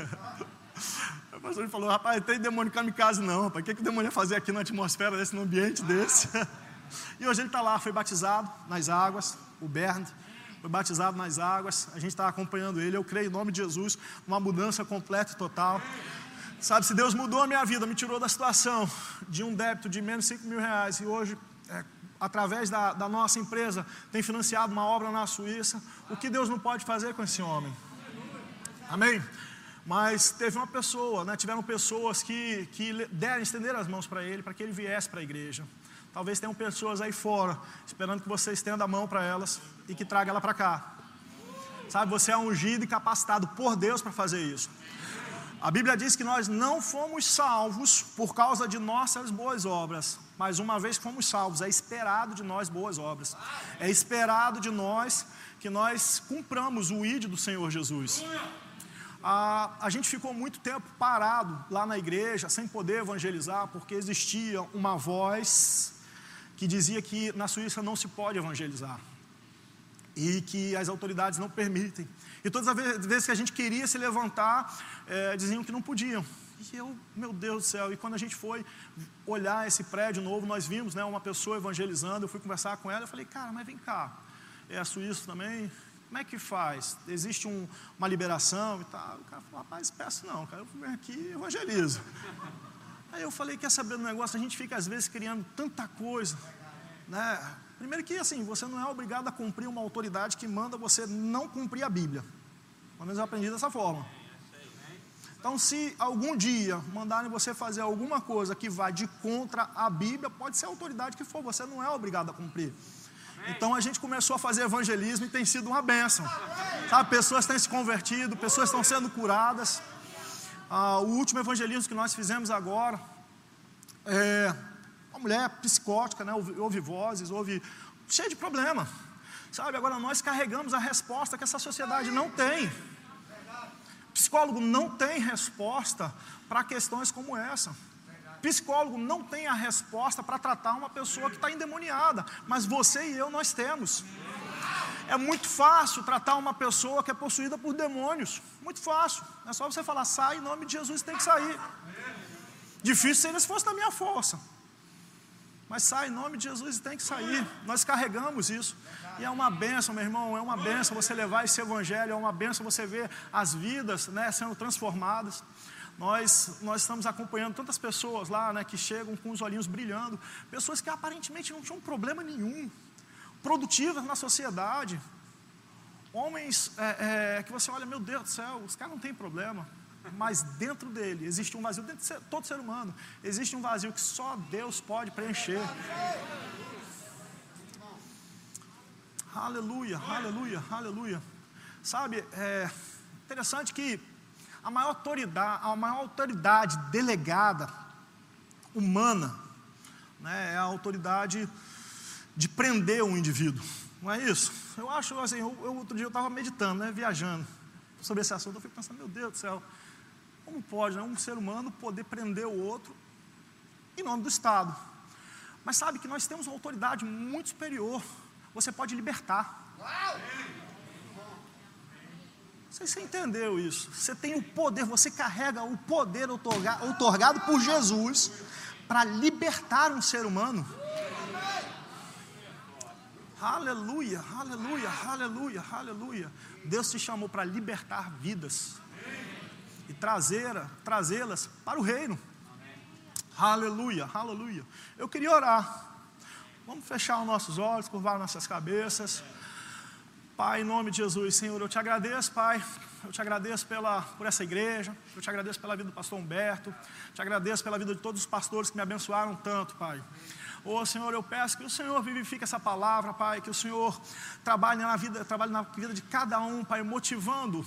o pastor falou, rapaz, tem demônio kamikaze não, rapaz. O que, que o demônio ia fazer aqui na atmosfera desse, no ambiente desse? e hoje ele está lá, foi batizado nas águas, o Bernd, foi batizado nas águas, a gente está acompanhando ele, eu creio em nome de Jesus, uma mudança completa e total. Sabe, se Deus mudou a minha vida, me tirou da situação de um débito de menos de 5 mil reais e hoje, é, através da, da nossa empresa, tem financiado uma obra na Suíça, o que Deus não pode fazer com esse homem? Amém? Mas teve uma pessoa, né, tiveram pessoas que, que deram, estenderam as mãos para ele, para que ele viesse para a igreja. Talvez tenham pessoas aí fora, esperando que você estenda a mão para elas e que traga ela para cá. Sabe, você é ungido e capacitado por Deus para fazer isso. A Bíblia diz que nós não fomos salvos por causa de nossas boas obras, mas uma vez que fomos salvos, é esperado de nós boas obras. É esperado de nós que nós cumpramos o ID do Senhor Jesus. A, a gente ficou muito tempo parado lá na igreja, sem poder evangelizar, porque existia uma voz que dizia que na Suíça não se pode evangelizar e que as autoridades não permitem. E todas as vezes que a gente queria se levantar, é, diziam que não podiam, E eu, meu Deus do céu, e quando a gente foi olhar esse prédio novo, nós vimos né, uma pessoa evangelizando, eu fui conversar com ela, eu falei, cara, mas vem cá, é suíço também, como é que faz? Existe um, uma liberação e tal? O cara falou, rapaz, peço não, cara, eu venho aqui e evangelizo. Aí eu falei, quer saber do negócio? A gente fica às vezes criando tanta coisa, né? Primeiro que assim, você não é obrigado a cumprir uma autoridade que manda você não cumprir a Bíblia. Pelo menos eu aprendi dessa forma. Então, se algum dia mandarem você fazer alguma coisa que vá de contra a Bíblia, pode ser a autoridade que for, você não é obrigado a cumprir. Então a gente começou a fazer evangelismo e tem sido uma bênção. Sabe, pessoas têm se convertido, pessoas estão sendo curadas. Ah, o último evangelismo que nós fizemos agora, é, uma mulher psicótica, né, ouve, ouve vozes, ouve cheia de problema. Sabe, agora nós carregamos a resposta que essa sociedade não tem. Psicólogo não tem resposta para questões como essa. Psicólogo não tem a resposta para tratar uma pessoa que está endemoniada, mas você e eu nós temos. É muito fácil tratar uma pessoa que é possuída por demônios. Muito fácil. É só você falar, sai em nome de Jesus, tem que sair. Difícil seria se fosse da minha força. Mas sai em nome de Jesus e tem que sair. Nós carregamos isso. E é uma benção, meu irmão, é uma benção você levar esse evangelho, é uma benção você ver as vidas né, sendo transformadas. Nós, nós estamos acompanhando tantas pessoas lá né, que chegam com os olhinhos brilhando, pessoas que aparentemente não tinham problema nenhum, produtivas na sociedade, homens é, é, que você olha, meu Deus do céu, os caras não têm problema, mas dentro dele existe um vazio, dentro de todo ser humano, existe um vazio que só Deus pode preencher. Aleluia, aleluia, aleluia. Sabe, é interessante que a maior autoridade, a maior autoridade delegada humana né, é a autoridade de prender um indivíduo. Não é isso? Eu acho assim, eu, eu outro dia eu estava meditando, né, viajando sobre esse assunto, eu fico pensando, meu Deus do céu, como pode né, um ser humano poder prender o outro em nome do Estado? Mas sabe que nós temos uma autoridade muito superior. Você pode libertar. Você, você entendeu isso? Você tem o poder, você carrega o poder outorgado, outorgado por Jesus para libertar um ser humano. Aleluia, aleluia, aleluia, aleluia. Deus te chamou para libertar vidas e trazê-las para o reino. Aleluia, aleluia. Eu queria orar. Vamos fechar os nossos olhos, curvar nossas cabeças. Pai, em nome de Jesus, Senhor, eu te agradeço, Pai. Eu te agradeço pela, por essa igreja. Eu te agradeço pela vida do pastor Humberto. Te agradeço pela vida de todos os pastores que me abençoaram tanto, Pai. Ô oh, Senhor, eu peço que o Senhor vivifique essa palavra, Pai, que o Senhor trabalhe na vida, trabalhe na vida de cada um, Pai, motivando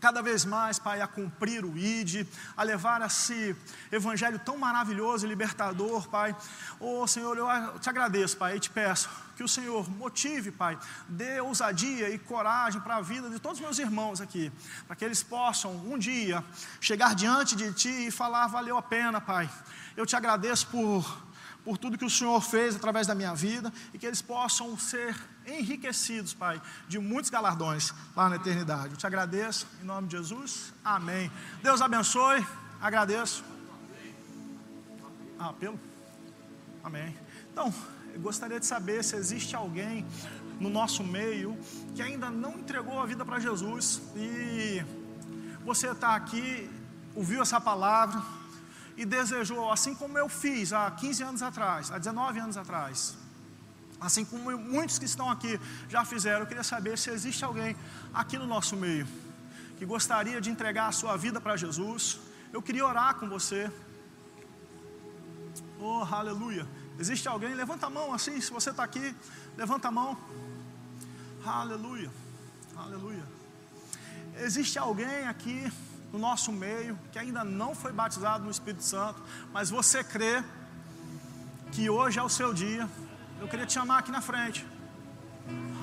cada vez mais, Pai, a cumprir o ID, a levar esse evangelho tão maravilhoso e libertador, Pai. Oh, Senhor, eu te agradeço, Pai, e te peço que o Senhor motive, Pai, dê ousadia e coragem para a vida de todos os meus irmãos aqui, para que eles possam um dia chegar diante de Ti e falar: valeu a pena, Pai. Eu te agradeço por por tudo que o Senhor fez através da minha vida e que eles possam ser enriquecidos, Pai, de muitos galardões lá na eternidade. Eu te agradeço, em nome de Jesus. Amém. Deus abençoe. Agradeço. Ah, pelo? Amém. Então, eu gostaria de saber se existe alguém no nosso meio que ainda não entregou a vida para Jesus e você está aqui, ouviu essa palavra e desejou, assim como eu fiz há 15 anos atrás, há 19 anos atrás, assim como muitos que estão aqui já fizeram, eu queria saber se existe alguém aqui no nosso meio que gostaria de entregar a sua vida para Jesus. Eu queria orar com você. Oh, aleluia. Existe alguém? Levanta a mão assim, se você está aqui, levanta a mão. Aleluia. Aleluia. Existe alguém aqui no nosso meio que ainda não foi batizado no Espírito Santo, mas você crê que hoje é o seu dia eu queria te chamar aqui na frente.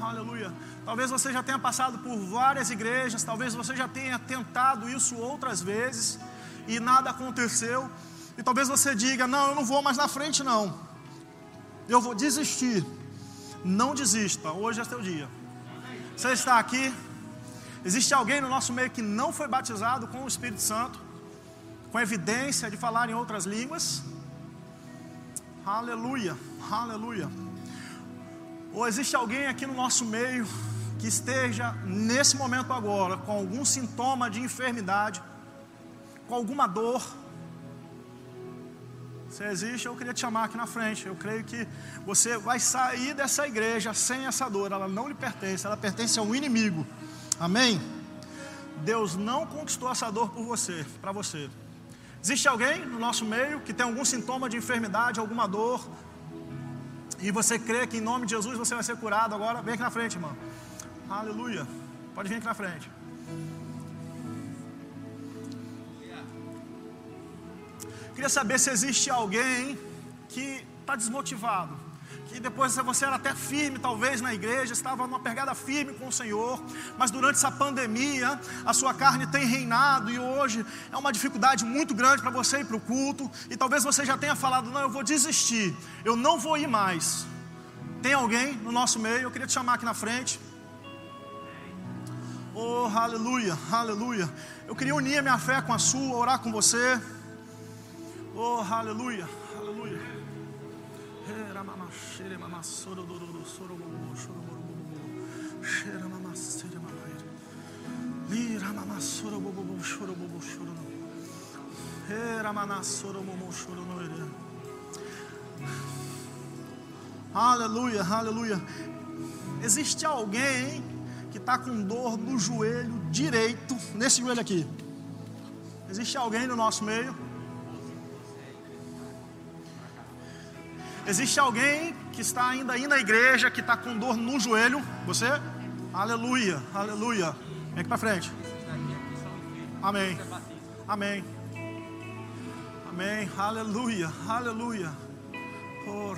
Aleluia. Talvez você já tenha passado por várias igrejas, talvez você já tenha tentado isso outras vezes e nada aconteceu. E talvez você diga: Não, eu não vou mais na frente, não. Eu vou desistir. Não desista, hoje é seu dia. Você está aqui. Existe alguém no nosso meio que não foi batizado com o Espírito Santo? com evidência de falar em outras línguas. Aleluia, aleluia. Ou existe alguém aqui no nosso meio que esteja nesse momento agora com algum sintoma de enfermidade, com alguma dor. Se existe, eu queria te chamar aqui na frente. Eu creio que você vai sair dessa igreja sem essa dor. Ela não lhe pertence, ela pertence ao inimigo. Amém? Deus não conquistou essa dor por você, para você. Existe alguém no nosso meio que tem algum sintoma de enfermidade, alguma dor, e você crê que em nome de Jesus você vai ser curado agora? Vem aqui na frente, irmão. Aleluia. Pode vir aqui na frente. Queria saber se existe alguém que está desmotivado que depois você era até firme, talvez na igreja, estava numa pegada firme com o Senhor, mas durante essa pandemia, a sua carne tem reinado e hoje é uma dificuldade muito grande para você ir para o culto, e talvez você já tenha falado: não, eu vou desistir, eu não vou ir mais. Tem alguém no nosso meio? Eu queria te chamar aqui na frente. Oh, aleluia, aleluia. Eu queria unir a minha fé com a sua, orar com você. Oh, aleluia. Aleluia, aleluia. Existe alguém que está com dor no joelho direito, nesse joelho aqui. Existe alguém no nosso meio? Existe alguém que está ainda aí na igreja, que está com dor no joelho? Você? Aleluia, aleluia. Vem aqui para frente. Amém. Amém. Amém. Aleluia, aleluia. Oh,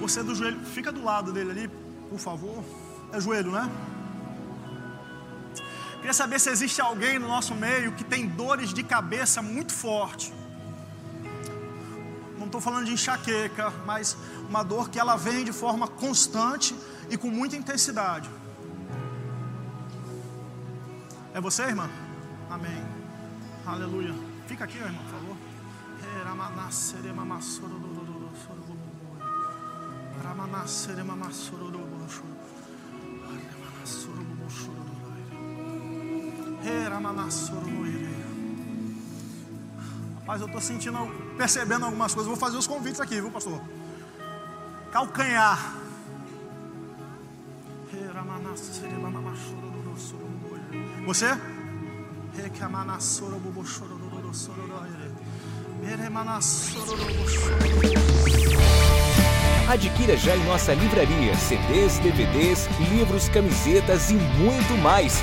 Você é do joelho, fica do lado dele ali, por favor. É joelho, né? Queria saber se existe alguém no nosso meio que tem dores de cabeça muito forte. Não estou falando de enxaqueca, mas uma dor que ela vem de forma constante e com muita intensidade. É você, irmã? Amém. Aleluia. Fica aqui, irmão, por favor. Rapaz, eu estou sentindo, percebendo algumas coisas. Vou fazer os convites aqui, viu, pastor? Calcanhar. Você? Adquira já em nossa livraria CDs, DVDs, livros, camisetas e muito mais.